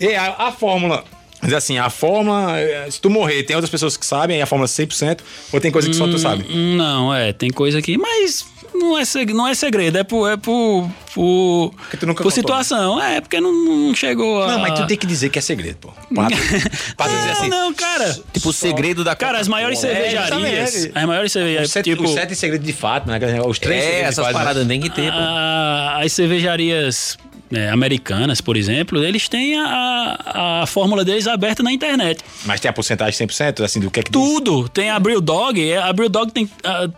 C: E a, a fórmula. Mas assim, a fórmula, eh, se tu morrer, tem outras pessoas que sabem, aí a fórmula é 100%, ou tem coisa que só tu sabe?
E: Hum, Não, é, tem coisa aqui, mas não é, seg- não é segredo, é por, é por, por,
C: Porque tu nunca
E: por
C: contou,
E: situação. É, porque não, não chegou a...
C: Não, mas tu tem que dizer que é segredo, pô. Pra, pra dizer
E: Não,
C: assim.
E: não, cara.
B: Tipo, o segredo da
E: Cara, as maiores
B: Coca-Cola.
E: cervejarias.
C: exatamente.
E: as maiores
C: Os
E: cervejarias.
C: sete,
E: Tipo,
C: os sete segredos de Fátima, né? Os três
B: É, essas
C: Fátima.
B: paradas tem que ter, pô.
E: as cervejarias né, americanas, por exemplo, eles têm a, a fórmula deles aberta na internet.
C: Mas tem a porcentagem 100%, assim, do que é que diz?
E: Tudo. Tem a Brew Dog. é, A Brew Dog tem,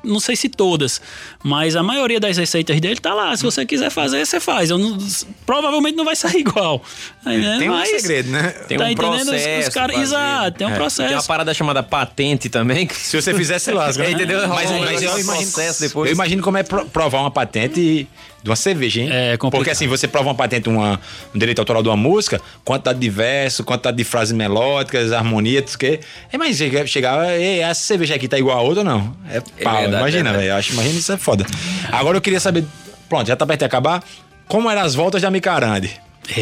E: não sei se todas, mas a maioria das receitas dele tá lá. Se você quiser fazer, você faz. Eu não- provavelmente não vai sair igual. Né?
C: Tem um
E: Mas-
C: segredo, né?
B: Tem
E: tá
B: um
E: entendendo? Os-
B: processo
E: Os caras,
B: pra
E: exato, tem um
B: É.
E: processo.
B: Tem uma parada chamada patente também. que-
C: Se você fizer, se lasca. né?
B: É, entendeu?
C: Mas,
B: um
C: mas eu
B: negócio,
C: imagino,
B: depois.
C: eu imagino como é pro- provar uma patente de uma cerveja, hein?
E: É complicado.
C: Porque assim, você prova uma patente, uma, um direito autoral de uma música, quantidade de verso, quantidade de frases melódicas, harmonia, tudo que. É, mas chega- chegava, ei, essa cerveja aqui tá igual a outra ou não? É pau,
B: verdade,
C: imagina,
B: é
C: velho. Eu acho, imagina isso é foda. Agora eu queria saber, pronto, já tá perto de acabar, como eram as voltas de Amicarande?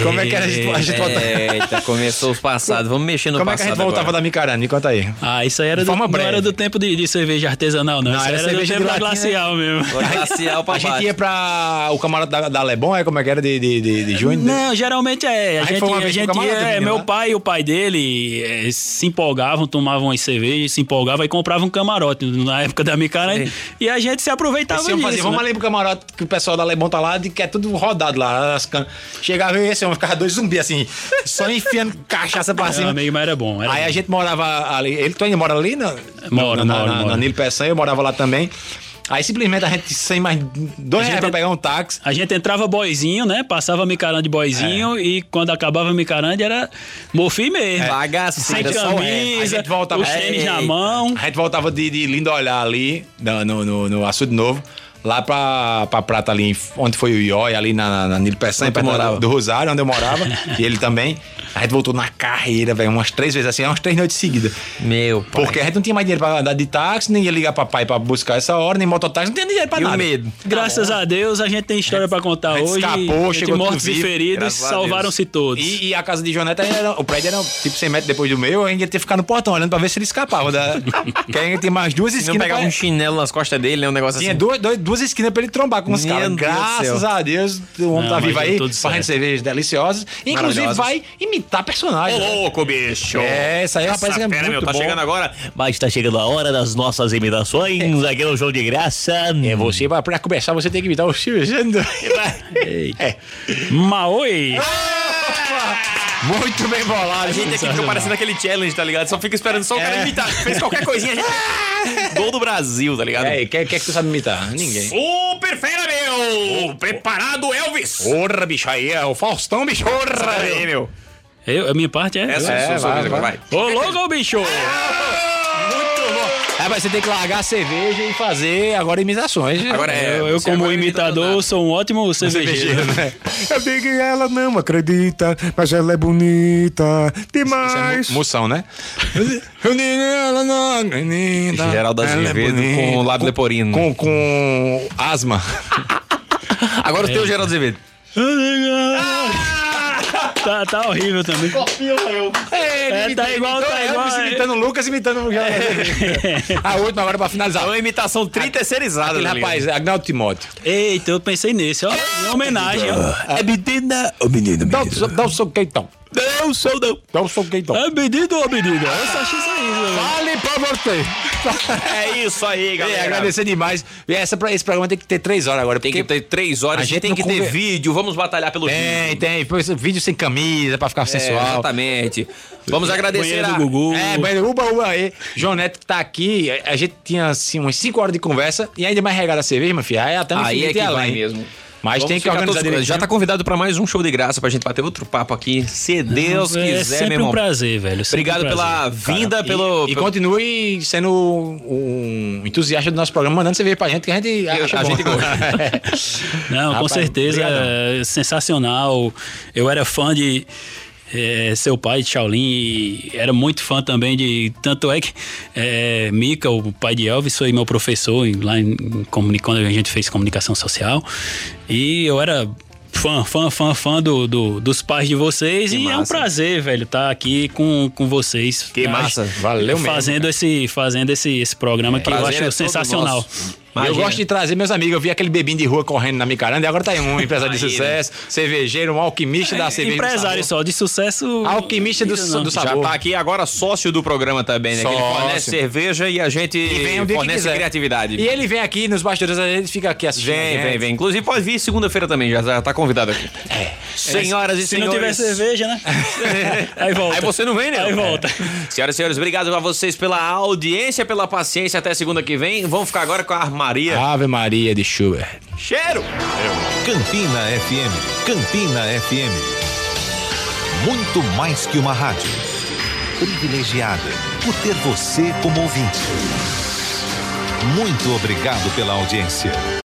C: Como é que era a gente, a gente voltava?
B: Eita, começou os passados. Vamos mexer no
C: Como é que a
B: passado
C: gente voltava
B: agora.
C: da Micarane? Me conta aí.
E: Ah, isso aí era do,
C: forma
E: não
C: breve.
E: era do tempo de, de cerveja artesanal, não.
C: Não,
E: isso
C: era
E: era, do
C: cerveja
E: tempo
C: de
E: da
C: latinha.
E: glacial mesmo.
B: Glacial pra
C: A gente ia pra o camarote da, da Lebon, é como é que era de, de, de, de junho?
E: Não, geralmente é. A,
C: A gente foi uma
E: a
C: vez pro
E: gente
C: camarote,
E: é,
C: menino,
E: meu
C: lá.
E: pai e o pai dele eh, se empolgavam, tomavam as cervejas, se empolgavam e compravam um camarote na época da Micarane. E a gente se aproveitava disso.
C: fazia, vamos
E: né?
C: ali pro camarote que o pessoal da Lebon tá lá, que é tudo rodado lá. As can... Chegava esse homem, ficava dois zumbis assim, só enfiando cachaça pra
E: Meu
C: cima.
E: amigo, mas era bom. Era
C: Aí
E: bom.
C: a gente morava ali. Ele tu ainda mora ali? Na,
E: Mora,
C: na,
E: mora,
C: na,
E: mora.
C: na Nilo Peçanha, eu morava lá também. Aí simplesmente a gente sem mais dois reais
E: gente-
C: pra pegar um táxi.
E: A gente entrava boizinho, né? Passava micarande de
C: É.
E: boizinho e quando acabava micarande era mofim mesmo.
B: Bagaceira,
E: Sem
B: só o
C: É, a
E: camisa,
C: gente voltava-
E: os tênis na
B: Eita.
E: mão.
C: A gente voltava de, de lindo olhar ali, no, no, no, no Açude Novo, lá pra, pra Prata ali, onde foi o Iói, ali na, na Nilo Peçanha, perto do Rosário, onde eu morava, e ele também. A gente voltou na carreira, velho, umas três vezes assim, umas três noites seguidas.
B: Meu pai.
C: Porque a gente não tinha mais dinheiro pra andar de táxi, nem ia ligar pra pai pra buscar essa hora, nem mototáxi, não tinha dinheiro pra
B: E
C: nada.
B: medo?
E: Graças a Deus a gente tem história pra contar
C: a gente
E: hoje.
C: escapou,
E: Entre
C: chegou tudo
E: mortos e feridos,
B: a
E: salvaram-se todos.
C: E, e a casa de Joneta, era, o prédio era tipo 100 metros depois do meu, a gente ia ter que ficar no portão olhando pra ver se ele escapava. Da... que a gente tinha mais duas
B: Se não
C: esquinas.
B: pegava
C: pra-
B: um chinelo nas costas dele, né? Um negócio
C: Tinha
B: assim.
C: duas, duas, duas esquinas pra ele trombar com os caras. Graças a Deus, o homem
E: Não,
C: tá vivo aí, fazendo cervejas deliciosas. Inclusive vai imitar personagens. né?
B: louco, bicho!
C: É, isso aí, rapaz, é
B: fera,
C: muito
B: meu, tá
C: bom.
B: chegando agora.
G: Mas tá chegando a hora das nossas imitações aqui no Jogo de Graça.
C: É você, pra, pra começar, você tem que imitar o Silvio Santos.
E: Eita. Maoi!
C: Muito bem bolado.
B: A gente aqui fica parecendo aquele challenge, tá ligado? Só fica esperando só o cara
C: É.
B: imitar. Fez qualquer coisinha, a gente... Gol do Brasil, tá ligado?
C: É, quem, quem é que tu sabe imitar? Ninguém.
B: Super fera, meu! Preparado, Elvis!
C: Porra, bicho, aí é o Faustão, bicho. Porra,
B: aí, meu.
E: Eu, a minha parte é.
B: Essa
C: É,
B: é, sua
C: vai, vai.
B: vai.
E: Ô, louco, bicho!
C: É, mas você tem que largar a cerveja e fazer agora imitações.
B: Agora é.
E: eu, eu como
B: é
E: imitador, sou um ótimo cervejeiro.
C: né?
H: Eu digo que ela não acredita, mas ela é bonita demais.
C: Isso é mo- moção, né? Eu digo ela não acredita.
B: Geraldo
C: é
B: Azevedo
C: bonita.
B: com lábio leporino.
C: Com, com asma.
B: Agora o teu Geraldo Azevedo.
E: Tá, tá horrível também. É, tá igual, tá igual.
C: Elvis imitando o Lucas, imitando o Azevedo. A última agora pra finalizar.
B: É uma imitação triterceirizada,
C: Aquele
B: tá ligado?
C: rapaz, Agnaldo Timóteo.
E: Eita, eu pensei nesse, ó. Em homenagem, ó.
G: É menina ou menino?
C: Dá o, dá o seu queitão.
G: Não sou não.
C: Dá o seu queitão.
E: É menino ou menina? Eu só achei isso aí, velho.
C: Vale pra você.
B: É isso aí,
C: É,
B: galera.
C: agradecer demais. Essa, pra- esse programa tem que ter três horas agora.
B: Tem que ter três horas,
C: A
B: a gente tem
C: não
B: que ter
C: conver-
B: vídeo, vamos batalhar pelo
C: Tem,
B: vídeo.
C: tem. Depois, vídeo sem camisa pra ficar
B: É,
C: sensual.
B: exatamente. Vamos agradecer
E: Banheiro
B: a...
E: do Gugu.
C: É, banheiro uba, uba aí. João Neto que tá aqui, a- gente tinha assim umas 5 horas de conversa e ainda mais regada a cerveja, meu filho. Aí até no
B: Aí é que vai mesmo.
C: Mas
B: Vamos
C: tem que organizar direitinho.
B: Já tá convidado pra mais um show de graça pra gente bater outro papo aqui, se Deus
E: é
B: quiser,
E: sempre
B: meu irmão.
E: um prazer, velho. sempre
B: Obrigado
E: um prazer.
B: pela vinda, pelo...
C: E
B: pelo-
C: continue sendo um entusiasta do nosso programa, mandando cerveja pra gente, que a gente acha
B: a
C: bom.
B: gente gosta.
E: Não, com
C: Rapaz,
E: certeza,
C: obrigadão.
E: é sensacional. Eu era fã de é, seu pai, de Shaolin, era muito fã também de. Tanto é que é, Mika, o pai de Elvis, foi meu professor lá em, em quando a gente fez comunicação social. E eu era. Fã, fã, fã, fã do, do- dos pais de vocês.
B: Que
E: e é um
B: massa.
E: prazer, velho, estar aqui com, com vocês.
B: Que massa.
C: Valeu mesmo,
E: Fazendo, esse, fazendo esse, esse programa que eu
B: Prazer
E: acho
B: é
E: sensacional.
B: nosso.
C: Eu
B: Imagina.
C: gosto de trazer meus amigos. Eu vi aquele bebinho de rua correndo na Micaranda e agora tá aí um empresário de
B: Aí,
C: sucesso, cervejeiro, um alquimista da cerveja.
E: Empresário só, de sucesso.
C: Alquimista do, do
B: Já
C: sabor.
B: tá aqui agora sócio do programa também, né? Que ele
C: Sócio.
B: fornece cerveja e a gente
C: E vem
B: fornece criatividade.
C: E ele vem aqui nos bastidores, às vezes fica aqui assistindo. a
B: Vem,
C: gente.
B: vem, vem. Inclusive pode vir segunda-feira também, já, já tá convidado aqui. É. Senhoras e
E: Se não tiver
B: senhores.
E: cerveja, né? Aí volta.
B: Aí você não vem, né?
E: Aí volta.
B: Senhoras e senhores, obrigado a vocês pela audiência, pela paciência. Até segunda que vem. Vamos ficar agora com a Maria.
C: Ave Maria de Schubert.
B: Cheiro!
I: Campina FM. Campina FM. Muito mais que uma rádio. Privilegiada por ter você como ouvinte. Muito obrigado pela audiência.